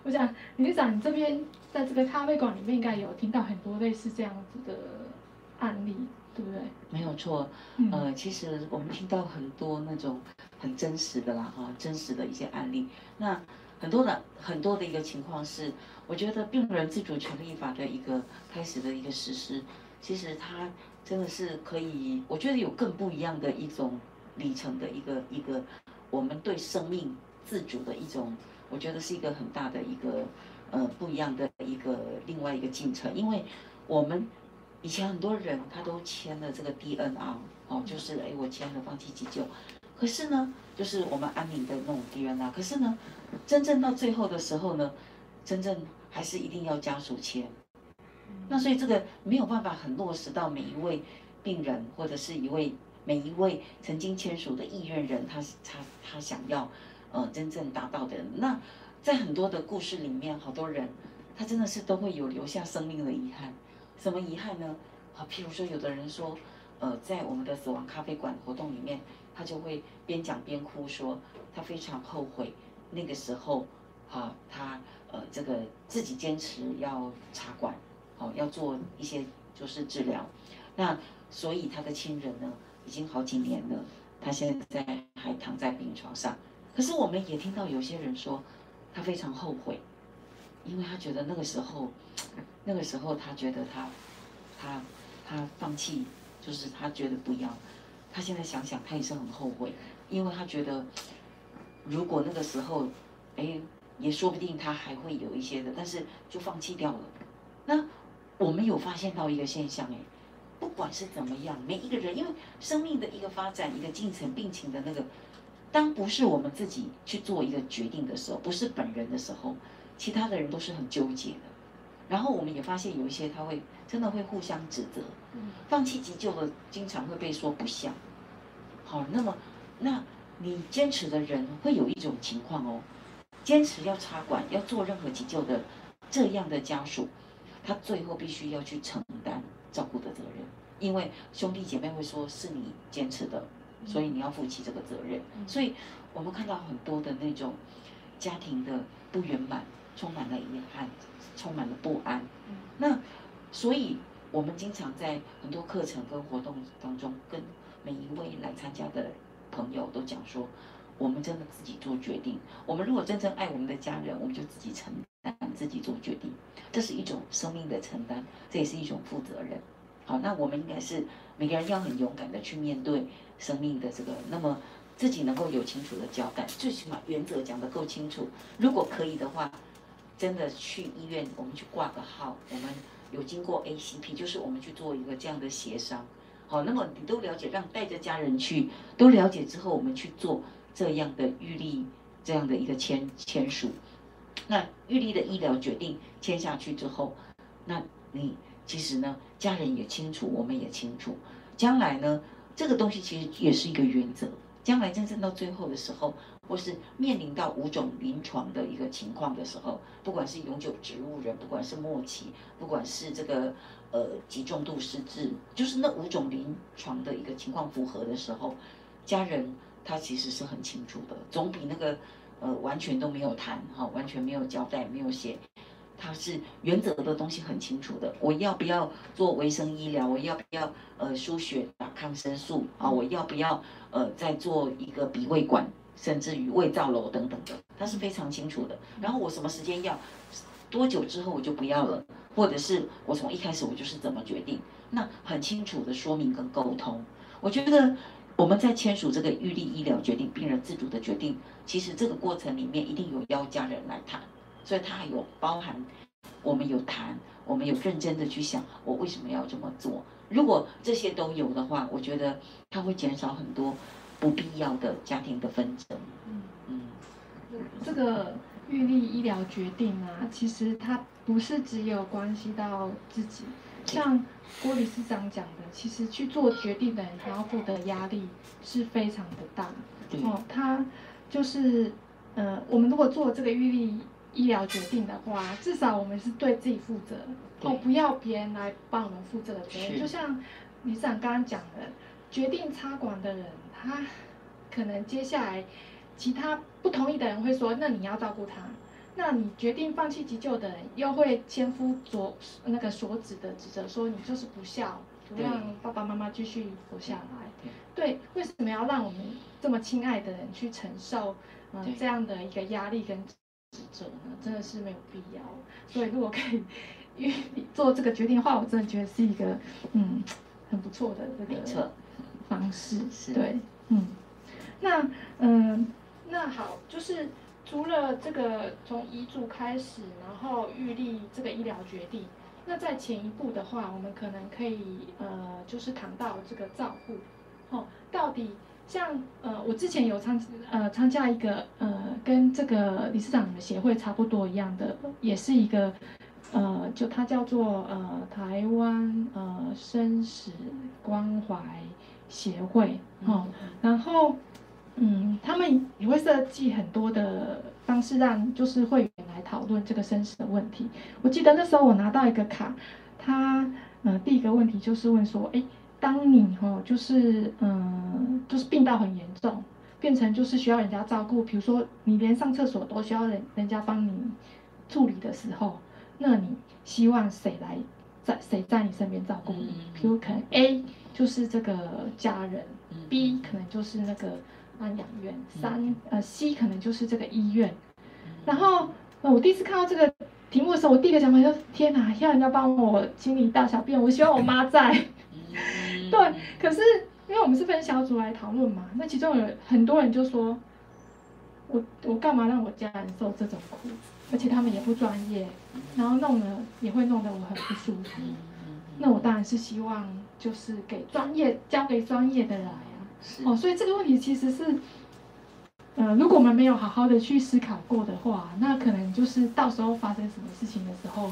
我想理事长，你这边在这个咖啡馆里面应该有听到很多类似这样子的案例，对不对？没有错，呃，其实我们听到很多那种很真实的啦，哈，真实的一些案例。那很多的很多的一个情况是，我觉得病人自主权利法的一个开始的一个实施，其实它。真的是可以，我觉得有更不一样的一种里程的一个一个，我们对生命自主的一种，我觉得是一个很大的一个呃不一样的一个另外一个进程。因为我们以前很多人他都签了这个 DNR 哦，就是哎我签了放弃急救，可是呢，就是我们安宁的那种 DNR，可是呢，真正到最后的时候呢，真正还是一定要家属签。那所以这个没有办法很落实到每一位病人，或者是一位每一位曾经签署的意愿人，他他他想要呃真正达到的。那在很多的故事里面，好多人他真的是都会有留下生命的遗憾。什么遗憾呢？好，譬如说有的人说，呃，在我们的死亡咖啡馆活动里面，他就会边讲边哭，说他非常后悔那个时候，哈，他呃这个自己坚持要插管。哦，要做一些就是治疗，那所以他的亲人呢，已经好几年了，他现在还躺在病床上。可是我们也听到有些人说，他非常后悔，因为他觉得那个时候，那个时候他觉得他，他，他放弃，就是他觉得不要。他现在想想，他也是很后悔，因为他觉得，如果那个时候，哎，也说不定他还会有一些的，但是就放弃掉了。那。我们有发现到一个现象，哎，不管是怎么样，每一个人因为生命的一个发展、一个进程、病情的那个，当不是我们自己去做一个决定的时候，不是本人的时候，其他的人都是很纠结的。然后我们也发现有一些他会真的会互相指责，放弃急救的经常会被说不孝。好，那么那你坚持的人会有一种情况哦，坚持要插管、要做任何急救的这样的家属。他最后必须要去承担照顾的责任，因为兄弟姐妹会说是你坚持的，所以你要负起这个责任。所以我们看到很多的那种家庭的不圆满，充满了遗憾，充满了不安。那所以我们经常在很多课程跟活动当中，跟每一位来参加的朋友都讲说，我们真的自己做决定。我们如果真正爱我们的家人，我们就自己承担，自己做决定。这是一种生命的承担，这也是一种负责任。好，那我们应该是每个人要很勇敢的去面对生命的这个。那么，自己能够有清楚的交代，最起码原则讲得够清楚。如果可以的话，真的去医院，我们去挂个号，我们有经过 ACP，就是我们去做一个这样的协商。好，那么你都了解，让带着家人去，都了解之后，我们去做这样的预立这样的一个签签署。那预立的医疗决定签下去之后，那你其实呢，家人也清楚，我们也清楚，将来呢，这个东西其实也是一个原则。将来真正到最后的时候，或是面临到五种临床的一个情况的时候，不管是永久植物人，不管是末期，不管是这个。呃，极重度失智，就是那五种临床的一个情况符合的时候，家人他其实是很清楚的，总比那个呃完全都没有谈哈，完全没有交代，没有写，他是原则的东西很清楚的。我要不要做维生医疗？我要不要呃输血打抗生素啊？我要不要呃再做一个鼻胃管，甚至于胃造瘘等等的，他是非常清楚的。然后我什么时间要？多久之后我就不要了，或者是我从一开始我就是怎么决定，那很清楚的说明跟沟通。我觉得我们在签署这个预立医疗决定、病人自主的决定，其实这个过程里面一定有邀家人来谈，所以它还有包含我们有谈，我们有认真的去想我为什么要这么做。如果这些都有的话，我觉得它会减少很多不必要的家庭的纷争。嗯嗯，这个。预立医疗决定啊，其实它不是只有关系到自己，像郭理事长讲的，其实去做决定的人，他要负的压力是非常的大。哦，他就是，呃，我们如果做这个预立医疗决定的话，至少我们是对自己负责，哦，不要别人来帮我们负这个责任。就像理事长刚刚讲的，决定插管的人，他可能接下来。其他不同意的人会说：“那你要照顾他。”那你决定放弃急救的人又会千夫所那个所指的指责说：“你就是不孝，不让爸爸妈妈继续活下来。”对，为什么要让我们这么亲爱的人去承受嗯、呃、这样的一个压力跟指责呢？真的是没有必要。所以如果可以因为 做这个决定的话，我真的觉得是一个嗯很不错的这个方式。是对，嗯，那嗯。那好，就是除了这个从遗嘱开始，然后预立这个医疗决定，那在前一步的话，我们可能可以呃，就是谈到这个照护，哦，到底像呃，我之前有参呃参加一个呃，跟这个理事长的协会差不多一样的，也是一个呃，就它叫做呃台湾呃生死关怀协会，哦，然后。嗯，他们也会设计很多的方式，让就是会员来讨论这个生死的问题。我记得那时候我拿到一个卡，他呃第一个问题就是问说，哎，当你哦就是嗯就是病到很严重，变成就是需要人家照顾，比如说你连上厕所都需要人人家帮你处理的时候，那你希望谁来在谁在你身边照顾你？比如可能 A 就是这个家人，B 可能就是那个。安养院三呃 C 可能就是这个医院，然后呃我第一次看到这个题目的时候，我第一个想法就是天哪，要人家帮我清理大小便，我希望我妈在。对，可是因为我们是分小组来讨论嘛，那其中有很多人就说，我我干嘛让我家人受这种苦，而且他们也不专业，然后弄了也会弄得我很不舒服。那我当然是希望就是给专业交给专业的人。哦，所以这个问题其实是，呃，如果我们没有好好的去思考过的话，那可能就是到时候发生什么事情的时候，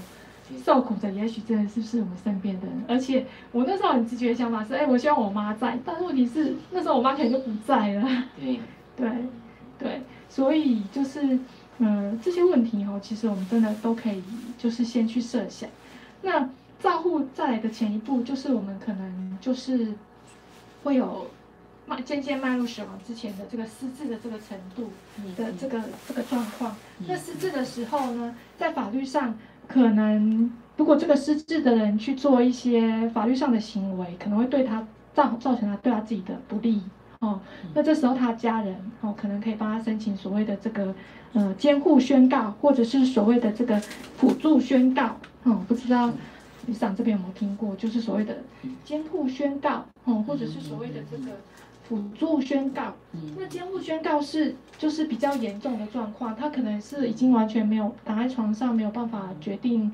受苦的也许真的是不是我们身边的人。而且我那时候很直觉的想法是，哎，我希望我妈在，但问题是那时候我妈可能就不在了。对，对，对，所以就是，嗯、呃，这些问题哦，其实我们真的都可以就是先去设想。那照护再来的前一步，就是我们可能就是会有。迈渐渐迈入死亡之前的这个失智的这个程度的这个这个状况，那失智的时候呢，在法律上可能如果这个失智的人去做一些法律上的行为，可能会对他造造成他对他自己的不利哦。那这时候他家人哦，可能可以帮他申请所谓的这个呃监护宣告，或者是所谓的这个辅助宣告哦。不知道理事长这边有没有听过，就是所谓的监护宣告哦，或者是所谓的这个。辅助宣告。嗯，那监护宣告是就是比较严重的状况，他可能是已经完全没有躺在床上，没有办法决定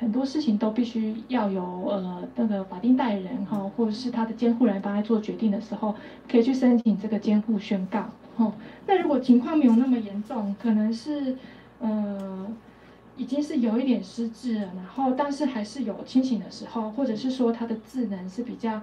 很多事情，都必须要有呃那个法定代理人哈，或者是他的监护人帮他做决定的时候，可以去申请这个监护宣告。哈，那如果情况没有那么严重，可能是呃。已经是有一点失智了，然后但是还是有清醒的时候，或者是说他的智能是比较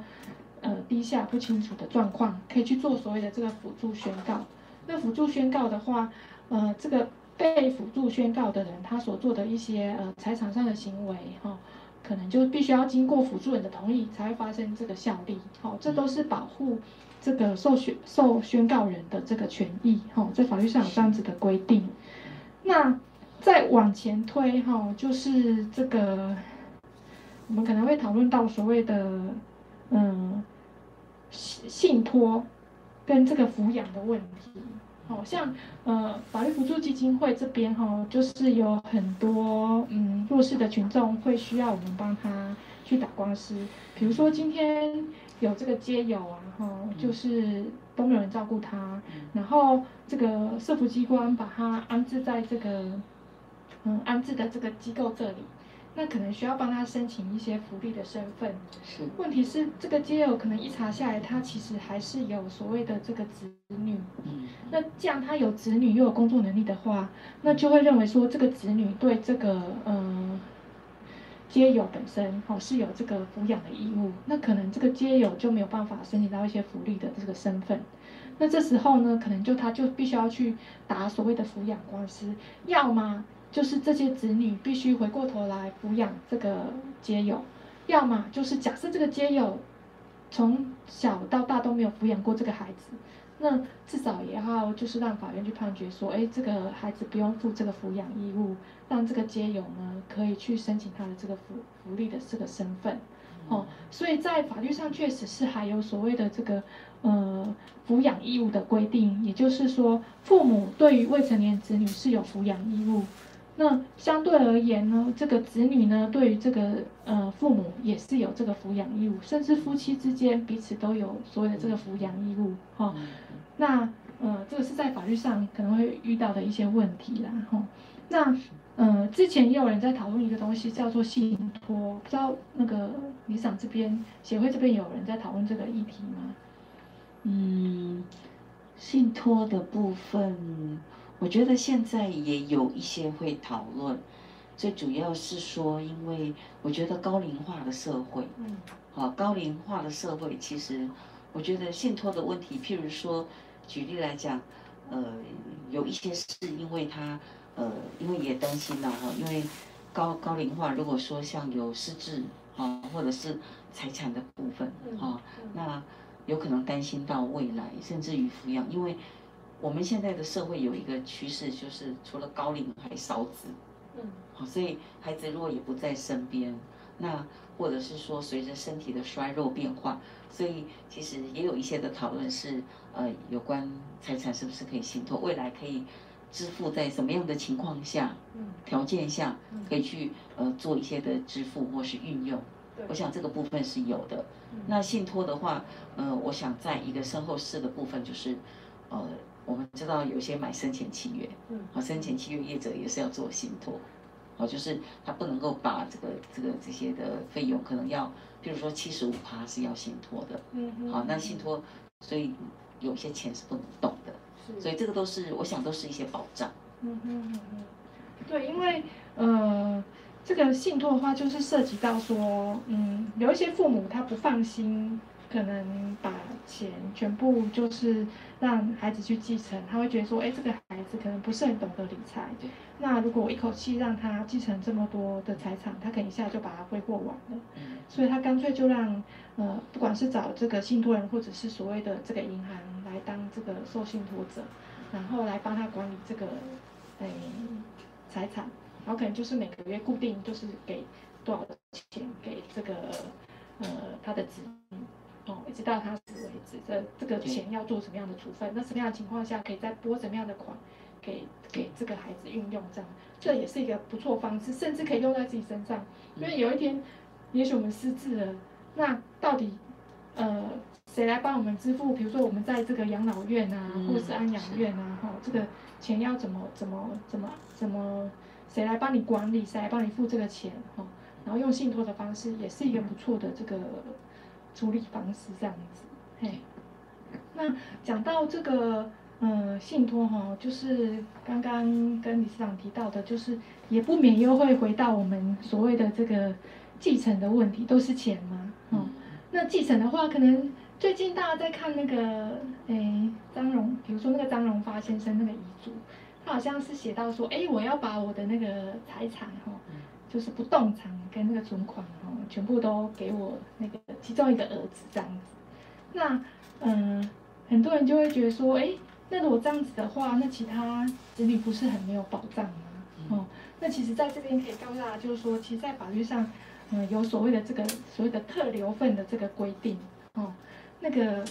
呃低下不清楚的状况，可以去做所谓的这个辅助宣告。那辅助宣告的话，呃，这个被辅助宣告的人他所做的一些呃财产上的行为哈、可能就必须要经过辅助人的同意才会发生这个效力。好、哦，这都是保护这个受宣受宣告人的这个权益。哈、在法律上有这样子的规定。那。再往前推哈，就是这个，我们可能会讨论到所谓的，嗯，信信托跟这个抚养的问题。好像呃，法律扶助基金会这边哈，就是有很多嗯弱势的群众会需要我们帮他去打官司。比如说今天有这个街友啊，哈，就是都没有人照顾他，然后这个社福机关把他安置在这个。嗯，安置的这个机构这里，那可能需要帮他申请一些福利的身份。是。问题是这个街友可能一查下来，他其实还是有所谓的这个子女。嗯。那既然他有子女又有工作能力的话，那就会认为说这个子女对这个嗯街友本身哦是有这个抚养的义务，那可能这个街友就没有办法申请到一些福利的这个身份。那这时候呢，可能就他就必须要去打所谓的抚养官司，要么。就是这些子女必须回过头来抚养这个街友，要么就是假设这个街友从小到大都没有抚养过这个孩子，那至少也要就是让法院去判决说，哎，这个孩子不用负这个抚养义务，让这个街友呢可以去申请他的这个福福利的这个身份，哦，所以在法律上确实是还有所谓的这个呃抚养义务的规定，也就是说父母对于未成年子女是有抚养义务。那相对而言呢，这个子女呢，对于这个呃父母也是有这个抚养义务，甚至夫妻之间彼此都有所谓的这个抚养义务哈、哦。那呃，这个是在法律上可能会遇到的一些问题啦哈、哦。那呃，之前也有人在讨论一个东西叫做信托，不知道那个理想这边协会这边有人在讨论这个议题吗？嗯，信托的部分。我觉得现在也有一些会讨论，最主要是说，因为我觉得高龄化的社会，嗯，好，高龄化的社会，其实我觉得信托的问题，譬如说，举例来讲，呃，有一些是因为他，呃，因为也担心了哈，因为高高龄化，如果说像有失智啊，或者是财产的部分啊，那有可能担心到未来，甚至于抚养，因为。我们现在的社会有一个趋势，就是除了高龄还少子，嗯，好，所以孩子如果也不在身边，那或者是说随着身体的衰弱变化，所以其实也有一些的讨论是，呃，有关财产是不是可以信托，未来可以支付在什么样的情况下，嗯，条件下可以去呃做一些的支付或是运用，我想这个部分是有的。那信托的话，呃，我想在一个身后事的部分就是，呃。我们知道有些买生前契约，嗯，好，生前契约业者也是要做信托，好，就是他不能够把这个这个这些的费用，可能要，比如说七十五趴是要信托的，嗯，好，那信托，所以有些钱是不能动的，所以这个都是我想都是一些保障，嗯哼嗯嗯，对，因为呃，这个信托的话就是涉及到说，嗯，有一些父母他不放心。可能把钱全部就是让孩子去继承，他会觉得说，哎，这个孩子可能不是很懂得理财。那如果我一口气让他继承这么多的财产，他可能一下就把它挥霍完了。所以他干脆就让，呃，不管是找这个信托人，或者是所谓的这个银行来当这个受信托者，然后来帮他管理这个，哎，财产，然后可能就是每个月固定就是给多少钱给这个，呃，他的子女。哦，一直到他死为止，这这个钱要做什么样的处分？那什么样的情况下可以再拨什么样的款给给这个孩子运用？这样，这也是一个不错方式，甚至可以用在自己身上。因为有一天，也许我们失智了，那到底呃谁来帮我们支付？比如说我们在这个养老院啊，嗯、或是安养院啊，哈，这个钱要怎么怎么怎么怎么，谁来帮你管理？谁来帮你付这个钱？哈，然后用信托的方式，也是一个不错的这个处理方式，这样子。嘿，那讲到这个。嗯，信托哈，就是刚刚跟理事长提到的，就是也不免又会回到我们所谓的这个继承的问题，都是钱嘛，哦，那继承的话，可能最近大家在看那个，诶，张荣，比如说那个张荣发先生那个遗嘱，他好像是写到说，哎，我要把我的那个财产哈，就是不动产跟那个存款哈，全部都给我那个其中一个儿子这样子，那嗯，很多人就会觉得说，哎。那如果这样子的话，那其他子女不是很没有保障吗？哦，那其实在这边可以告诉大家，就是说，其实，在法律上，嗯，有所谓的这个所谓的特留份的这个规定，哦，那个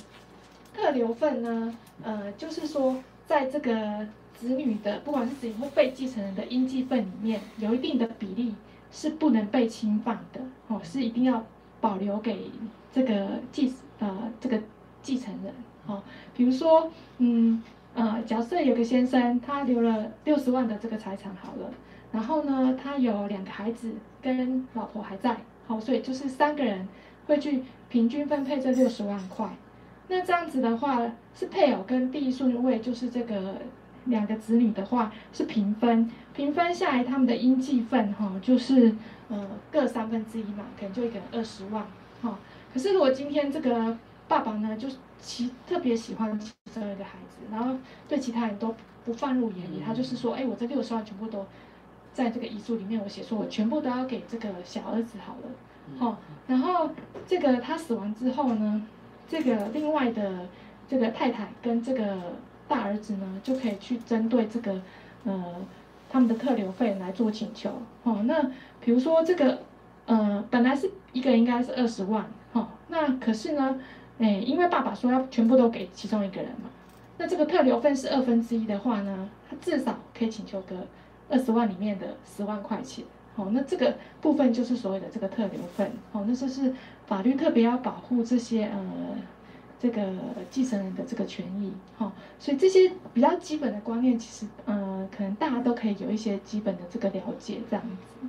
特留份呢，呃，就是说，在这个子女的，不管是子女或被继承人的应继份里面，有一定的比例是不能被侵犯的，哦，是一定要保留给这个继呃这个继承人。哦，比如说，嗯，呃，假设有个先生，他留了六十万的这个财产好了，然后呢，他有两个孩子跟老婆还在，好，所以就是三个人会去平均分配这六十万块。那这样子的话，是配偶跟第一顺位就是这个两个子女的话是平分，平分下来他们的应计份哈，就是呃各三分之一嘛，可能就一个人二十万，哈。可是如果今天这个爸爸呢，就是其特别喜欢其中一个孩子，然后对其他人都不放入眼里。他就是说，哎，我这六十万全部都在这个遗嘱里面，我写说我全部都要给这个小儿子好了，好。然后这个他死亡之后呢，这个另外的这个太太跟这个大儿子呢，就可以去针对这个呃他们的特留费来做请求。哦，那比如说这个呃本来是一个应该是二十万，哦，那可是呢。哎，因为爸爸说要全部都给其中一个人嘛，那这个特留份是二分之一的话呢，他至少可以请求个二十万里面的十万块钱。好，那这个部分就是所谓的这个特留份。好，那就是法律特别要保护这些呃这个继承人的这个权益。好，所以这些比较基本的观念，其实呃可能大家都可以有一些基本的这个了解这样子。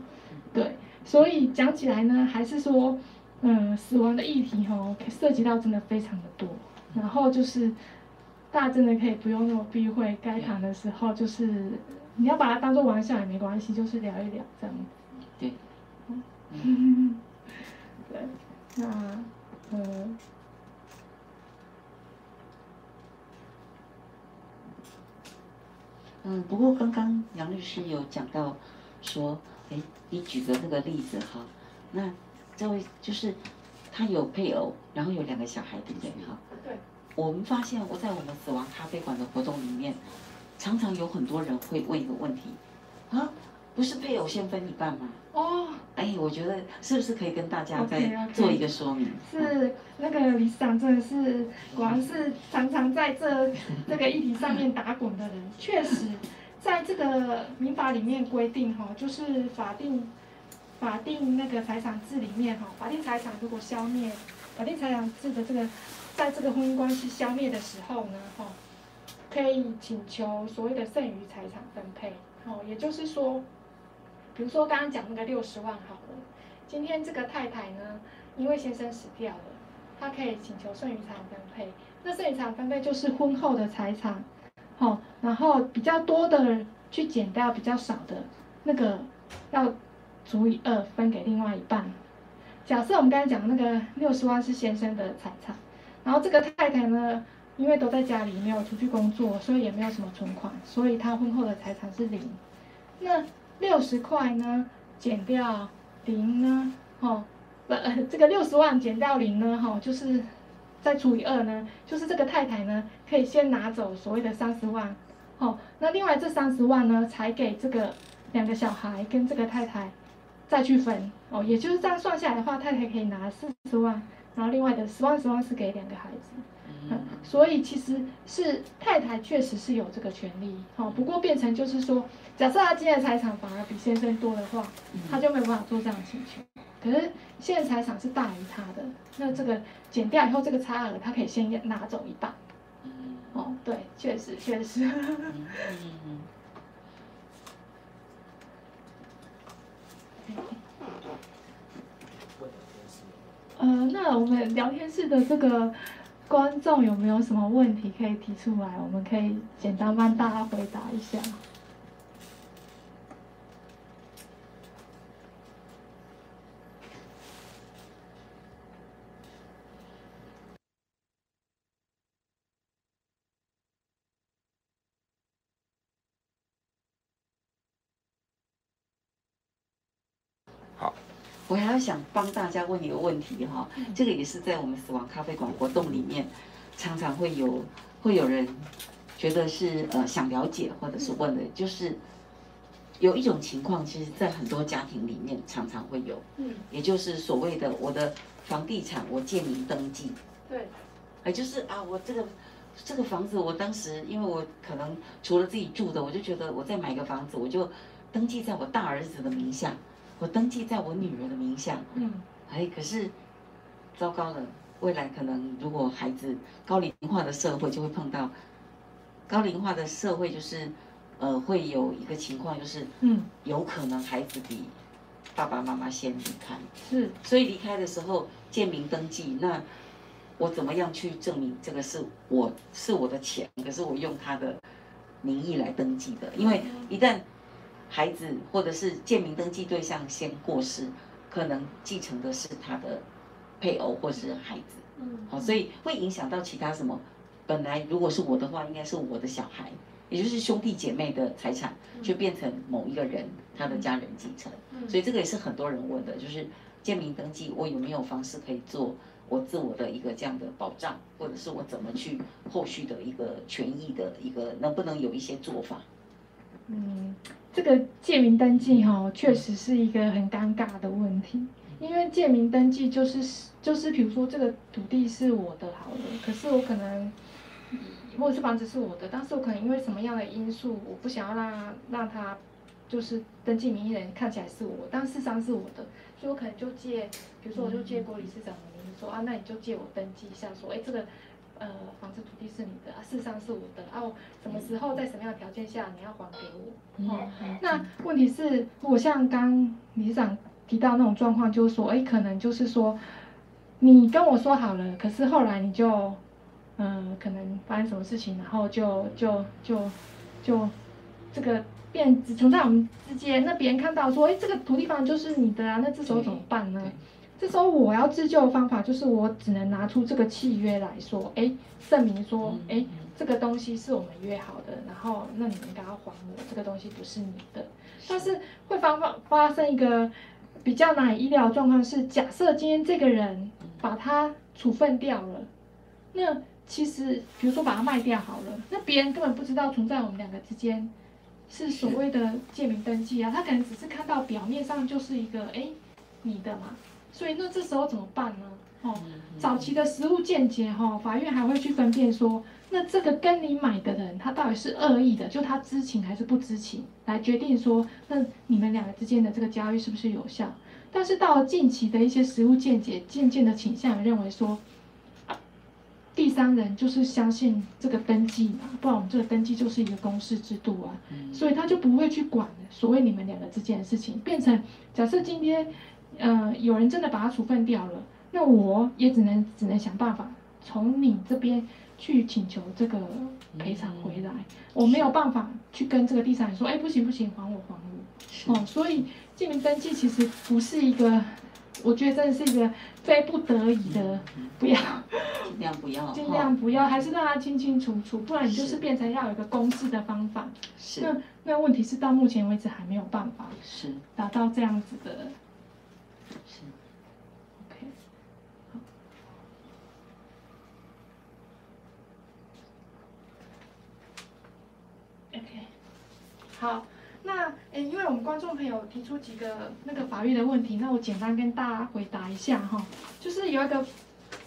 对，所以讲起来呢，还是说。嗯，死亡的议题哦，涉及到真的非常的多，然后就是大家真的可以不用那么避讳，该谈的时候就是你要把它当做玩笑也没关系，就是聊一聊这样子。对，嗯，对，那嗯，嗯，不过刚刚杨律师有讲到说，哎，你举的那个例子哈，那。这位就是他有配偶，然后有两个小孩，对不对？哈。对。我们发现我在我们死亡咖啡馆的活动里面，常常有很多人会问一个问题，啊，不是配偶先分一半吗？哦。哎，我觉得是不是可以跟大家再做一个说明？Okay, okay. 是那个理事长真的是果然是常常在这这个议题上面打滚的人，确实，在这个民法里面规定哈，就是法定。法定那个财产制里面哈，法定财产如果消灭，法定财产制的这个，在这个婚姻关系消灭的时候呢，哈，可以请求所谓的剩余财产分配，哦，也就是说，比如说刚刚讲那个六十万好了，今天这个太太呢，因为先生死掉了，她可以请求剩余财产分配，那剩余财产分配就是婚后的财产，好，然后比较多的去减掉比较少的，那个要。除以二分给另外一半。假设我们刚才讲那个六十万是先生的财产，然后这个太太呢，因为都在家里没有出去工作，所以也没有什么存款，所以她婚后的财产是零。那六十块呢，减掉零呢，哦，不，呃，这个六十万减掉零呢，哈，就是再除以二呢，就是这个太太呢可以先拿走所谓的三十万，哦，那另外这三十万呢，才给这个两个小孩跟这个太太。再去分哦，也就是这样算下来的话，太太可以拿四十万，然后另外的十万十万是给两个孩子，所以其实是太太确实是有这个权利，哦，不过变成就是说，假设他今天的财产反而比先生多的话，他就没有办法做这样的请求。可是现在财产是大于他的，那这个减掉以后，这个差额他可以先拿走一半。嗯，哦，对，确实确实。呃，那我们聊天室的这个观众有没有什么问题可以提出来？我们可以简单帮大家回答一下。我还要想帮大家问一个问题哈，这个也是在我们死亡咖啡馆活动里面，常常会有会有人觉得是呃想了解或者是问的，就是有一种情况，其实在很多家庭里面常常会有，嗯，也就是所谓的我的房地产我借名登记，对，也就是啊我这个这个房子我当时因为我可能除了自己住的，我就觉得我再买个房子我就登记在我大儿子的名下。我登记在我女儿的名下，嗯，哎，可是糟糕了，未来可能如果孩子高龄化的社会就会碰到高龄化的社会，就是呃会有一个情况，就是嗯，有可能孩子比爸爸妈妈先离开，是，所以离开的时候建名登记，那我怎么样去证明这个是我是我的钱，可是我用他的名义来登记的，因为一旦。孩子或者是建民登记对象先过世，可能继承的是他的配偶或是孩子，嗯，好，所以会影响到其他什么？本来如果是我的话，应该是我的小孩，也就是兄弟姐妹的财产，就变成某一个人他的家人继承。所以这个也是很多人问的，就是建民登记，我有没有方式可以做我自我的一个这样的保障，或者是我怎么去后续的一个权益的一个，能不能有一些做法？嗯。这个借名登记哈，确实是一个很尴尬的问题，因为借名登记就是就是，比如说这个土地是我的，好了，可是我可能，或者是房子是我的，但是我可能因为什么样的因素，我不想要让让他就是登记名义人看起来是我，但事实上是我的，所以我可能就借，比如说我就借郭理事长的名义说啊，那你就借我登记一下，说哎这个。呃，房子土地是你的，啊，事实上是我的，哦、啊，什么时候在什么样的条件下你要还给我？哦，那问题是，如果像刚理事长提到那种状况，就是说，哎，可能就是说，你跟我说好了，可是后来你就，嗯、呃，可能发生什么事情，然后就就就就这个变只存在我们之间，那别人看到说，哎，这个土地房就是你的啊，那这时候怎么办呢？这时候我要自救的方法就是我只能拿出这个契约来说，哎，证明说，哎，这个东西是我们约好的，然后那你们应该要还我，这个东西不是你的。但是会发发发生一个比较难以意料的状况是，假设今天这个人把它处分掉了，那其实比如说把它卖掉好了，那别人根本不知道存在我们两个之间是所谓的借名登记啊，他可能只是看到表面上就是一个哎你的嘛。所以那这时候怎么办呢？哦，早期的实物见解哈，法院还会去分辨说，那这个跟你买的人他到底是恶意的，就他知情还是不知情，来决定说，那你们两个之间的这个交易是不是有效？但是到了近期的一些实物见解，渐渐的倾向认为说，第三人就是相信这个登记嘛，不然我们这个登记就是一个公示制度啊，所以他就不会去管所谓你们两个之间的事情，变成假设今天。呃，有人真的把它处分掉了，那我也只能只能想办法从你这边去请求这个赔偿回来，嗯、我没有办法去跟这个第三人说，哎，不行不行，还我还我，哦，所以借名登记其实不是一个，我觉得真的是一个非不得已的，不要，尽量不要，尽量不要，还是让他清清楚楚，不然你就是变成要有一个公示的方法，是，那那问题是到目前为止还没有办法，是。达到这样子的。是，OK，好，OK，好，那诶，因为我们观众朋友提出几个那个法律的问题，那我简单跟大家回答一下哈。就是有一个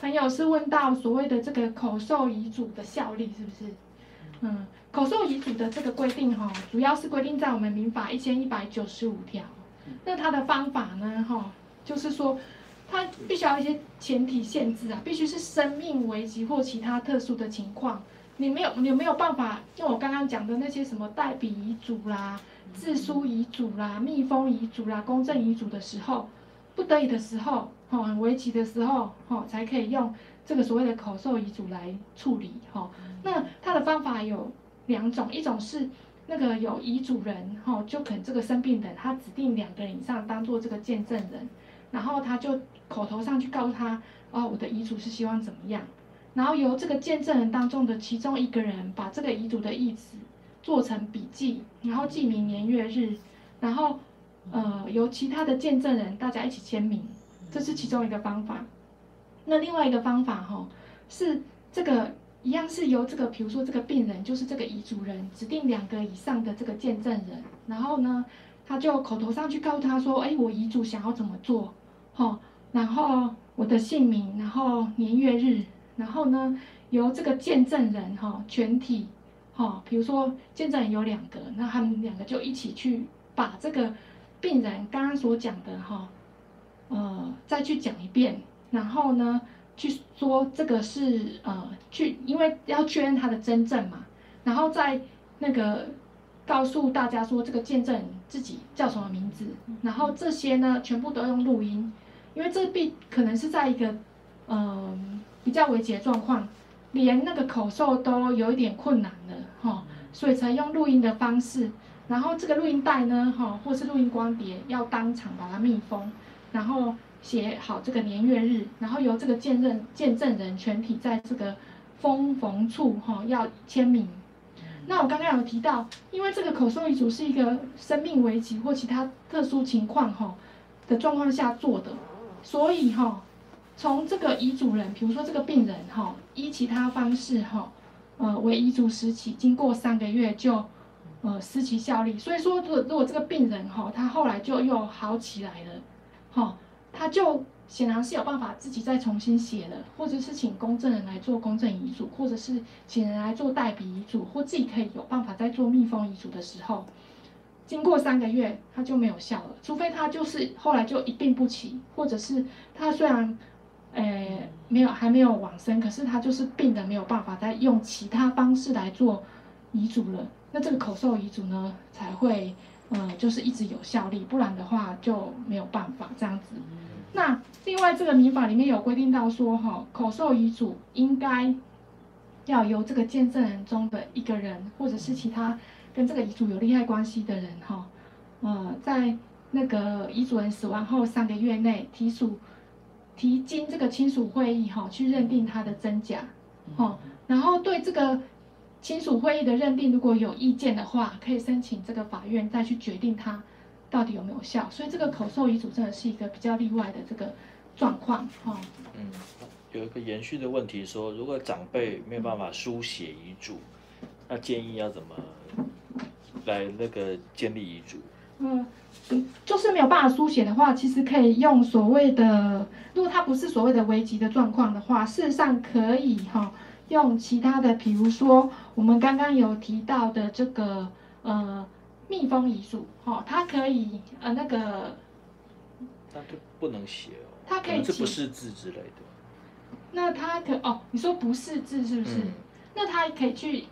朋友是问到所谓的这个口授遗嘱的效力是不是？嗯，口授遗嘱的这个规定哈，主要是规定在我们民法一千一百九十五条。那它的方法呢哈？就是说，他必须要一些前提限制啊，必须是生命危机或其他特殊的情况，你没有你没有办法用我刚刚讲的那些什么代笔遗嘱啦、自书遗嘱啦、密封遗嘱啦、公证遗嘱的时候，不得已的时候，哈，很危急的时候，哈，才可以用这个所谓的口授遗嘱来处理，哈。那他的方法有两种，一种是。那个有遗嘱人，哈，就可能这个生病人，他指定两个人以上当做这个见证人，然后他就口头上去告诉他，哦，我的遗嘱是希望怎么样，然后由这个见证人当中的其中一个人把这个遗嘱的意思做成笔记，然后记明年月日，然后呃由其他的见证人大家一起签名，这是其中一个方法。那另外一个方法，哈，是这个。一样是由这个，比如说这个病人就是这个遗嘱人指定两个以上的这个见证人，然后呢，他就口头上去告诉他说，哎，我遗嘱想要怎么做，哦，然后我的姓名，然后年月日，然后呢，由这个见证人哈全体，哈，比如说见证人有两个，那他们两个就一起去把这个病人刚刚所讲的哈，呃，再去讲一遍，然后呢。去说这个是呃，去因为要确认他的真正嘛，然后再那个告诉大家说这个见证人自己叫什么名字，然后这些呢全部都用录音，因为这必可能是在一个嗯、呃、比较危急的状况，连那个口授都有一点困难了哈，所以才用录音的方式，然后这个录音带呢哈，或是录音光碟要当场把它密封，然后。写好这个年月日，然后由这个见证见证人全体在这个封缝处哈要签名。那我刚刚有提到，因为这个口授遗嘱是一个生命危急或其他特殊情况哈的状况下做的，所以哈从这个遗嘱人，比如说这个病人哈依其他方式哈呃为遗嘱时起，经过三个月就呃失其效力。所以说，如果如果这个病人哈他后来就又好起来了哈。他就显然是有办法自己再重新写的，或者是请公证人来做公证遗嘱，或者是请人来做代笔遗嘱，或自己可以有办法再做密封遗嘱的时候，经过三个月他就没有效了，除非他就是后来就一病不起，或者是他虽然，诶、呃、没有还没有往生，可是他就是病的没有办法再用其他方式来做遗嘱了，那这个口授遗嘱呢才会。嗯，就是一直有效力，不然的话就没有办法这样子。那另外这个民法里面有规定到说，哈，口授遗嘱应该要由这个见证人中的一个人，或者是其他跟这个遗嘱有利害关系的人，哈，呃，在那个遗嘱人死亡后三个月内提属提经这个亲属会议，哈，去认定他的真假，哈，然后对这个。亲属会议的认定，如果有意见的话，可以申请这个法院再去决定它到底有没有效。所以这个口授遗嘱真的是一个比较例外的这个状况哈。嗯，有一个延续的问题说，如果长辈没有办法书写遗嘱，那建议要怎么来那个建立遗嘱？嗯，就是没有办法书写的话，其实可以用所谓的，如果它不是所谓的危急的状况的话，事实上可以哈。用其他的，比如说我们刚刚有提到的这个呃密封遗嘱，哈，它可以呃那个，那就不能写哦，它可以这不是字之类的。那它可哦，你说不是字是不是？嗯、那它可以去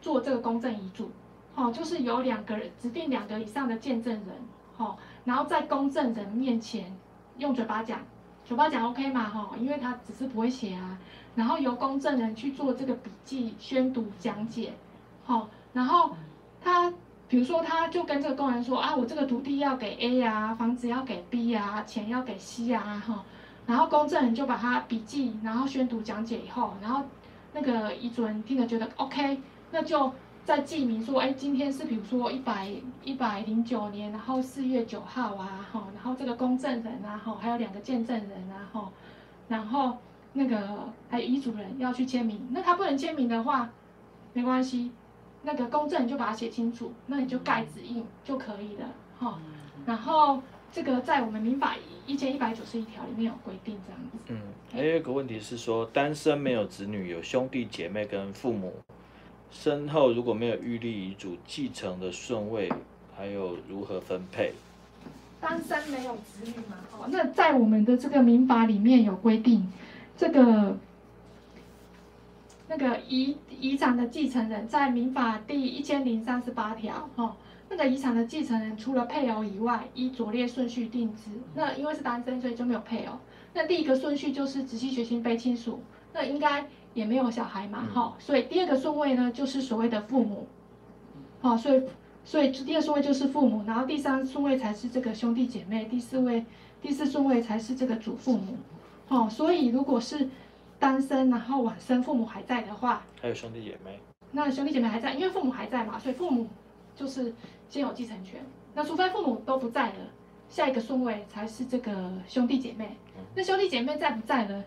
做这个公证遗嘱，哦，就是有两个人指定两个以上的见证人，哦，然后在公证人面前用嘴巴讲，嘴巴讲 OK 嘛，哈，因为他只是不会写啊。然后由公证人去做这个笔记、宣读、讲解，好，然后他比如说他就跟这个工人说啊，我这个土地要给 A 啊，房子要给 B 啊，钱要给 C 啊，哈，然后公证人就把他笔记，然后宣读讲解以后，然后那个遗嘱人听了觉得 OK，那就再记名说，哎，今天是比如说一百一百零九年，然后四月九号啊，哈，然后这个公证人啊，哈，还有两个见证人啊，哈，然后。那个还有遗嘱人要去签名，那他不能签名的话，没关系，那个公证你就把它写清楚，那你就盖指印就可以了，哈。然后这个在我们民法一千一百九十一条里面有规定这样子。嗯，还有一个问题是说，单身没有子女，有兄弟姐妹跟父母，身后如果没有预立遗嘱，继承的顺位还有如何分配？单身没有子女嘛，哦，那在我们的这个民法里面有规定，这个那个遗遗产的继承人，在民法第一千零三十八条，哦，那个遗产的继承人除了配偶以外，依左列顺序定之。那因为是单身，所以就没有配偶。那第一个顺序就是直系血亲卑亲属，那应该也没有小孩嘛，哈，所以第二个顺位呢，就是所谓的父母，好，所以所以第二顺位就是父母，然后第三顺位才是这个兄弟姐妹，第四位第四顺位才是这个祖父母，哦，所以如果是单身然后晚生父母还在的话，还有兄弟姐妹，那兄弟姐妹还在，因为父母还在嘛，所以父母就是先有继承权，那除非父母都不在了。下一个顺位才是这个兄弟姐妹，那兄弟姐妹在不在呢？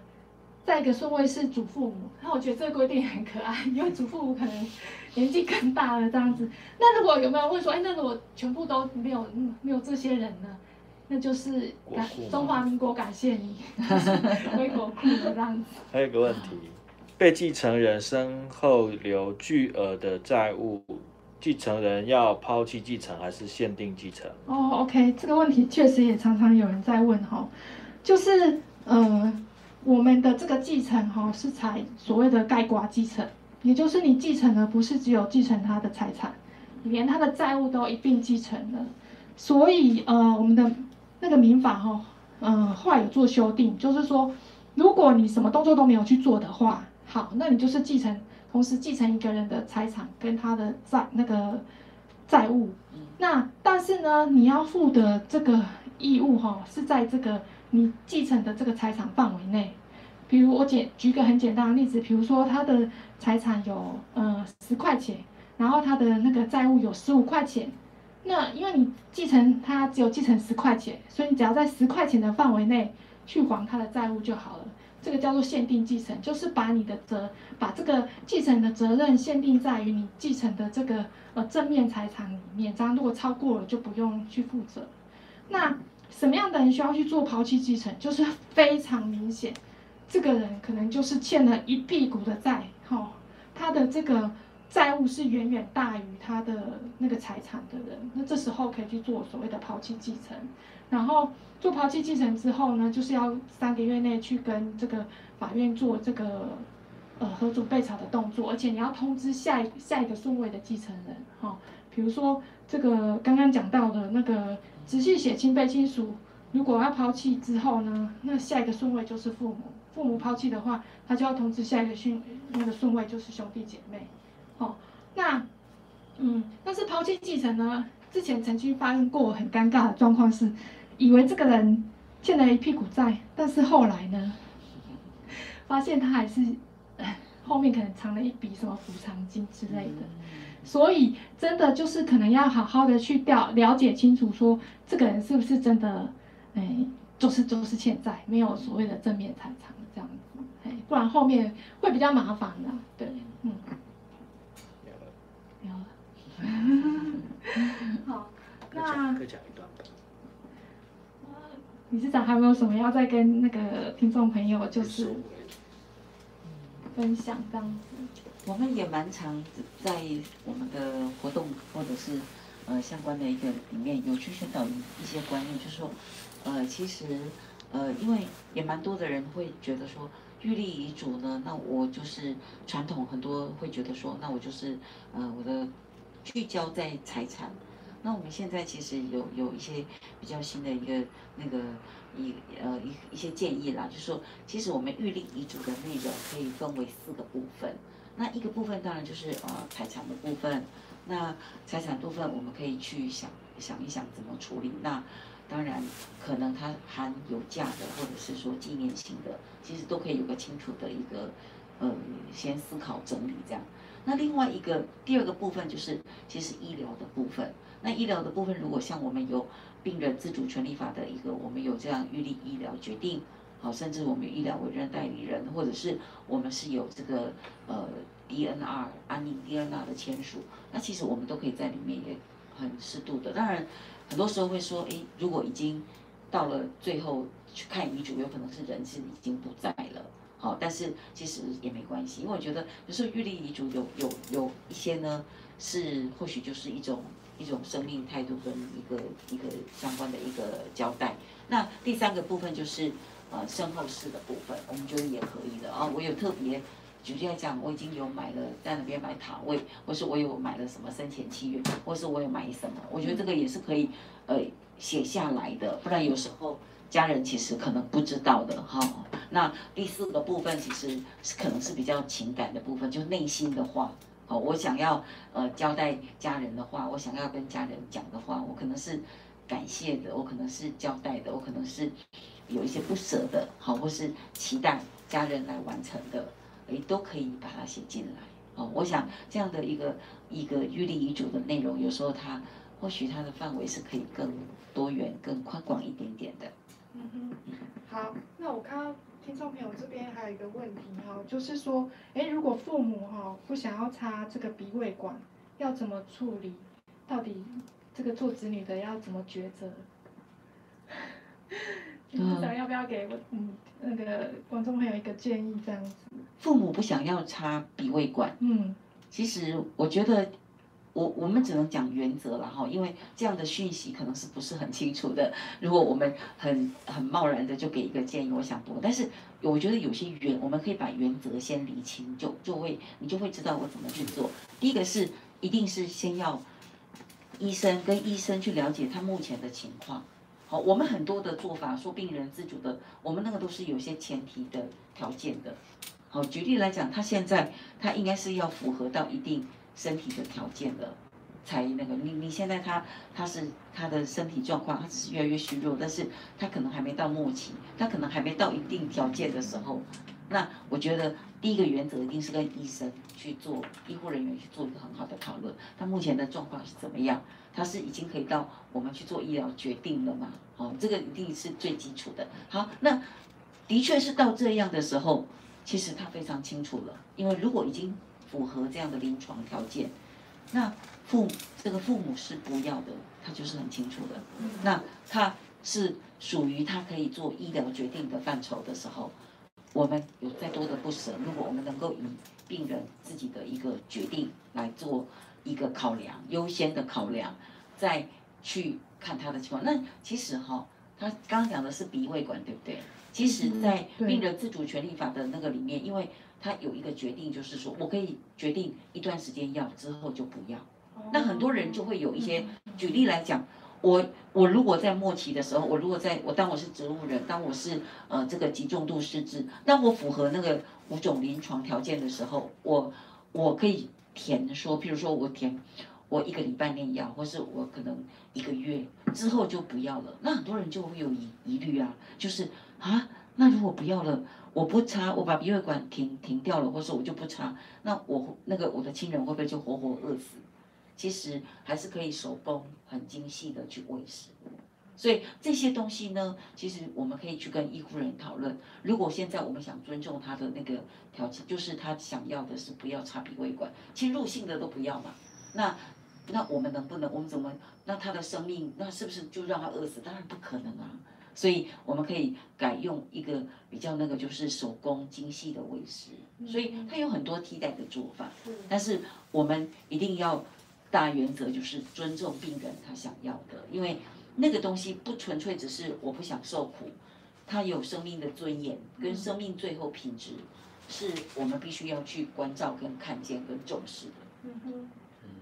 再一个顺位是祖父母，那我觉得这个规定很可爱，因为祖父母可能年纪更大了这样子。那如果有没有问说，哎，那如果全部都没有，嗯，没有这些人呢？那就是感中华民国感谢你，归国库的这样子。还有一个问题，被继承人身后留巨额的债务。继承人要抛弃继承还是限定继承？哦、oh，OK，这个问题确实也常常有人在问哈，就是呃，我们的这个继承哈是采所谓的概括继承，也就是你继承的不是只有继承他的财产，连他的债务都一并继承了，所以呃，我们的那个民法哈，呃，后来有做修订，就是说，如果你什么动作都没有去做的话，好，那你就是继承。同时继承一个人的财产跟他的债那个债务，那但是呢，你要负的这个义务哈，是在这个你继承的这个财产范围内。比如我简举个很简单的例子，比如说他的财产有呃十块钱，然后他的那个债务有十五块钱，那因为你继承他只有继承十块钱，所以你只要在十块钱的范围内去还他的债务就好了。这个叫做限定继承，就是把你的责，把这个继承的责任限定在于你继承的这个呃正面财产里面，这样如果超过了就不用去负责。那什么样的人需要去做抛弃继承？就是非常明显，这个人可能就是欠了一屁股的债，哈、他的这个债务是远远大于他的那个财产的人，那这时候可以去做所谓的抛弃继承。然后做抛弃继承之后呢，就是要三个月内去跟这个法院做这个呃核准备草的动作，而且你要通知下一下一个顺位的继承人哈、比如说这个刚刚讲到的那个仔细写清被亲属，如果要抛弃之后呢，那下一个顺位就是父母，父母抛弃的话，他就要通知下一个顺那个顺位就是兄弟姐妹，哦，那嗯，但是抛弃继承呢？之前曾经发生过很尴尬的状况是，以为这个人欠了一屁股债，但是后来呢，发现他还是后面可能藏了一笔什么补偿金之类的，所以真的就是可能要好好的去调了解清楚，说这个人是不是真的，哎，就是就是欠债，没有所谓的正面财产这样子，哎，不然后面会比较麻烦的，对，嗯。好，那可以讲一段。理事长还有没有什么要再跟那个听众朋友就是分享这样子？我们也蛮常在我们的活动或者是呃相关的一个里面有去宣导一些观念，就是说呃其实呃因为也蛮多的人会觉得说预立遗嘱呢，那我就是传统很多会觉得说，那我就是呃我的。聚焦在财产，那我们现在其实有有一些比较新的一个那个一呃一一些建议啦，就是说，其实我们预立遗嘱的内容可以分为四个部分。那一个部分当然就是呃财产的部分，那财产部分我们可以去想想一想怎么处理。那当然可能它含有价的或者是说纪念性的，其实都可以有个清楚的一个呃先思考整理这样。那另外一个第二个部分就是，其实医疗的部分。那医疗的部分，如果像我们有病人自主权利法的一个，我们有这样预立医疗决定，好，甚至我们医疗委任代理人，或者是我们是有这个呃 DNR 安宁 DNR 的签署，那其实我们都可以在里面也很适度的。当然，很多时候会说，诶，如果已经到了最后去看遗嘱，有可能是人是已经不在了。好，但是其实也没关系，因为我觉得有时候预立遗嘱有有有一些呢，是或许就是一种一种生命态度跟一个一个相关的一个交代。那第三个部分就是呃身后事的部分，我们觉得也可以的啊。我有特别举例来讲，我已经有买了在那边买塔位，或是我有买了什么生前契约，或是我有买什么，我觉得这个也是可以呃写下来的，不然有时候。家人其实可能不知道的哈，那第四个部分其实是可能是比较情感的部分，就内心的话，哦，我想要呃交代家人的话，我想要跟家人讲的话，我可能是感谢的，我可能是交代的，我可能是有一些不舍的，好，或是期待家人来完成的，诶，都可以把它写进来，哦，我想这样的一个一个预立遗嘱的内容，有时候它或许它的范围是可以更多元、更宽广一点点的。嗯哼，好，那我看到听众朋友这边还有一个问题哈，就是说，哎，如果父母哈不想要插这个鼻胃管，要怎么处理？到底这个做子女的要怎么抉择？不知道要不要给我嗯那个观众朋友一个建议这样子？父母不想要插鼻胃管，嗯，其实我觉得。我我们只能讲原则了哈，因为这样的讯息可能是不是很清楚的。如果我们很很贸然的就给一个建议，我想不。但是我觉得有些原，我们可以把原则先理清，就就会你就会知道我怎么去做。第一个是一定是先要医生跟医生去了解他目前的情况。好，我们很多的做法说病人自主的，我们那个都是有些前提的条件的。好，举例来讲，他现在他应该是要符合到一定。身体的条件的，才那个你你现在他他是他的身体状况，他只是越来越虚弱，但是他可能还没到末期，他可能还没到一定条件的时候，那我觉得第一个原则一定是跟医生去做，医护人员去做一个很好的讨论，他目前的状况是怎么样，他是已经可以到我们去做医疗决定了吗？哦，这个一定是最基础的。好，那的确是到这样的时候，其实他非常清楚了，因为如果已经。符合这样的临床条件，那父这个父母是不要的，他就是很清楚的。那他是属于他可以做医疗决定的范畴的时候，我们有再多的不舍，如果我们能够以病人自己的一个决定来做一个考量，优先的考量，再去看他的情况。那其实哈，他刚刚讲的是鼻胃管，对不对？其实，在病人自主权利法的那个里面，因为他有一个决定，就是说我可以决定一段时间要，之后就不要。那很多人就会有一些举例来讲，我我如果在末期的时候，我如果在我当我是植物人，当我是呃这个极重度失智，当我符合那个五种临床条件的时候，我我可以填说，譬如说我填我一个礼拜内要，或是我可能一个月之后就不要了。那很多人就会有疑疑虑啊，就是。啊，那如果不要了，我不插，我把鼻胃管停停掉了，或者我就不插，那我那个我的亲人会不会就活活饿死？其实还是可以手工很精细的去喂食。所以这些东西呢，其实我们可以去跟医护人员讨论。如果现在我们想尊重他的那个条件，就是他想要的是不要插鼻胃管，侵入性的都不要嘛。那那我们能不能？我们怎么？那他的生命，那是不是就让他饿死？当然不可能啊。所以我们可以改用一个比较那个就是手工精细的喂食，所以它有很多替代的做法。但是我们一定要大原则就是尊重病人他想要的，因为那个东西不纯粹只是我不想受苦，他有生命的尊严跟生命最后品质，是我们必须要去关照跟看见跟重视的。嗯哼，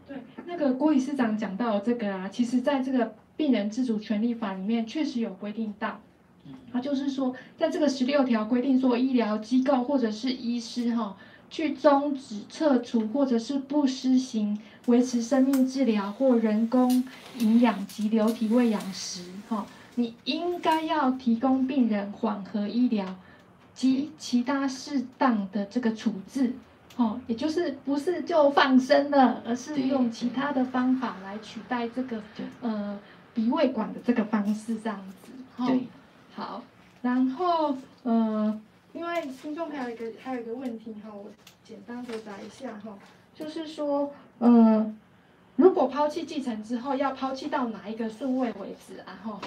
对，那个郭理事长讲到这个啊，其实在这个。病人自主权利法里面确实有规定到，他就是说，在这个十六条规定说，医疗机构或者是医师哈，去终止、撤除或者是不施行维持生命治疗或人工营养及流体喂养时，哈，你应该要提供病人缓和医疗及其他适当的这个处置，哦，也就是不是就放生了，而是用其他的方法来取代这个，呃。鼻胃管的这个方式这样子，哈，好，然后呃，因为听众还有一个还有一个问题哈，我简单回答一下哈，就是说，呃，如果抛弃继承之后，要抛弃到哪一个顺位为止啊？哈，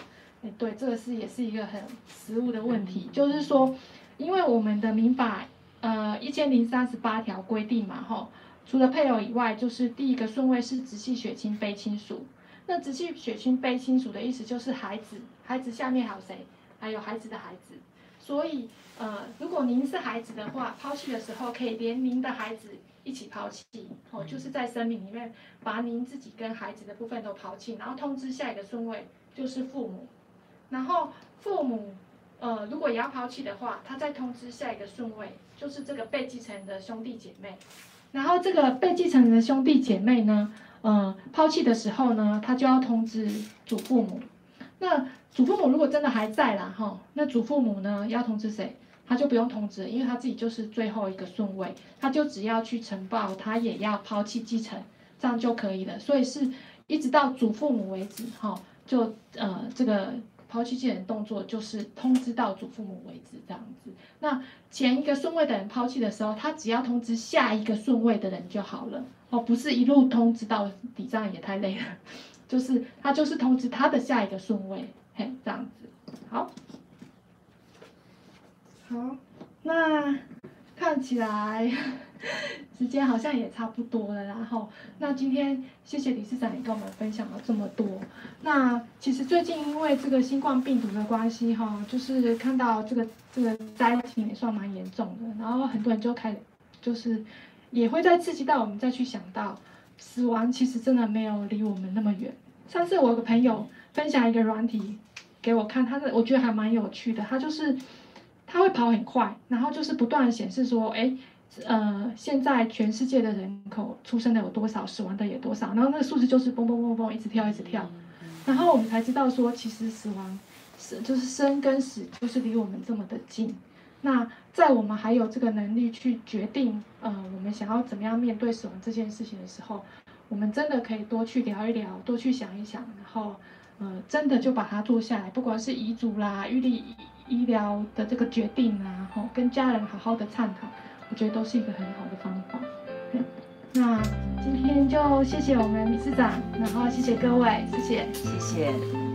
哎，对，这个是也是一个很实务的问题，就是说，因为我们的民法呃一千零三十八条规定嘛，哈。除了配偶以外，就是第一个顺位是直系血亲卑亲属。那直系血亲卑亲属的意思就是孩子，孩子下面还有谁？还有孩子的孩子。所以，呃，如果您是孩子的话，抛弃的时候可以连您的孩子一起抛弃，哦，就是在生命里面把您自己跟孩子的部分都抛弃，然后通知下一个顺位就是父母，然后父母，呃，如果也要抛弃的话，他再通知下一个顺位就是这个被继承人的兄弟姐妹，然后这个被继承人的兄弟姐妹呢，呃，抛弃的时候呢，他就要通知祖父母，那。祖父母如果真的还在啦，哈，那祖父母呢要通知谁？他就不用通知，因为他自己就是最后一个顺位，他就只要去呈报，他也要抛弃继承，这样就可以了。所以是一直到祖父母为止，哈，就呃这个抛弃继承动作就是通知到祖父母为止这样子。那前一个顺位的人抛弃的时候，他只要通知下一个顺位的人就好了，哦，不是一路通知到底，这样也太累了。就是他就是通知他的下一个顺位。嘿，这样子，好，好，那看起来 时间好像也差不多了，然后，那今天谢谢理事长也跟我们分享了这么多。那其实最近因为这个新冠病毒的关系，哈，就是看到这个这个灾情也算蛮严重的，然后很多人就开始就是也会再刺激到我们再去想到死亡其实真的没有离我们那么远。上次我有个朋友分享一个软体。给我看，他的我觉得还蛮有趣的。他就是他会跑很快，然后就是不断的显示说，哎，呃，现在全世界的人口出生的有多少，死亡的有多少，然后那个数字就是嘣嘣嘣嘣一直跳一直跳，然后我们才知道说，其实死亡是就是生跟死就是离我们这么的近。那在我们还有这个能力去决定，呃，我们想要怎么样面对死亡这件事情的时候，我们真的可以多去聊一聊，多去想一想，然后。呃，真的就把它做下来，不管是遗嘱啦、预立医疗的这个决定啊，吼，跟家人好好的探讨，我觉得都是一个很好的方法。那今天就谢谢我们理事长，然后谢谢各位，谢谢，谢谢。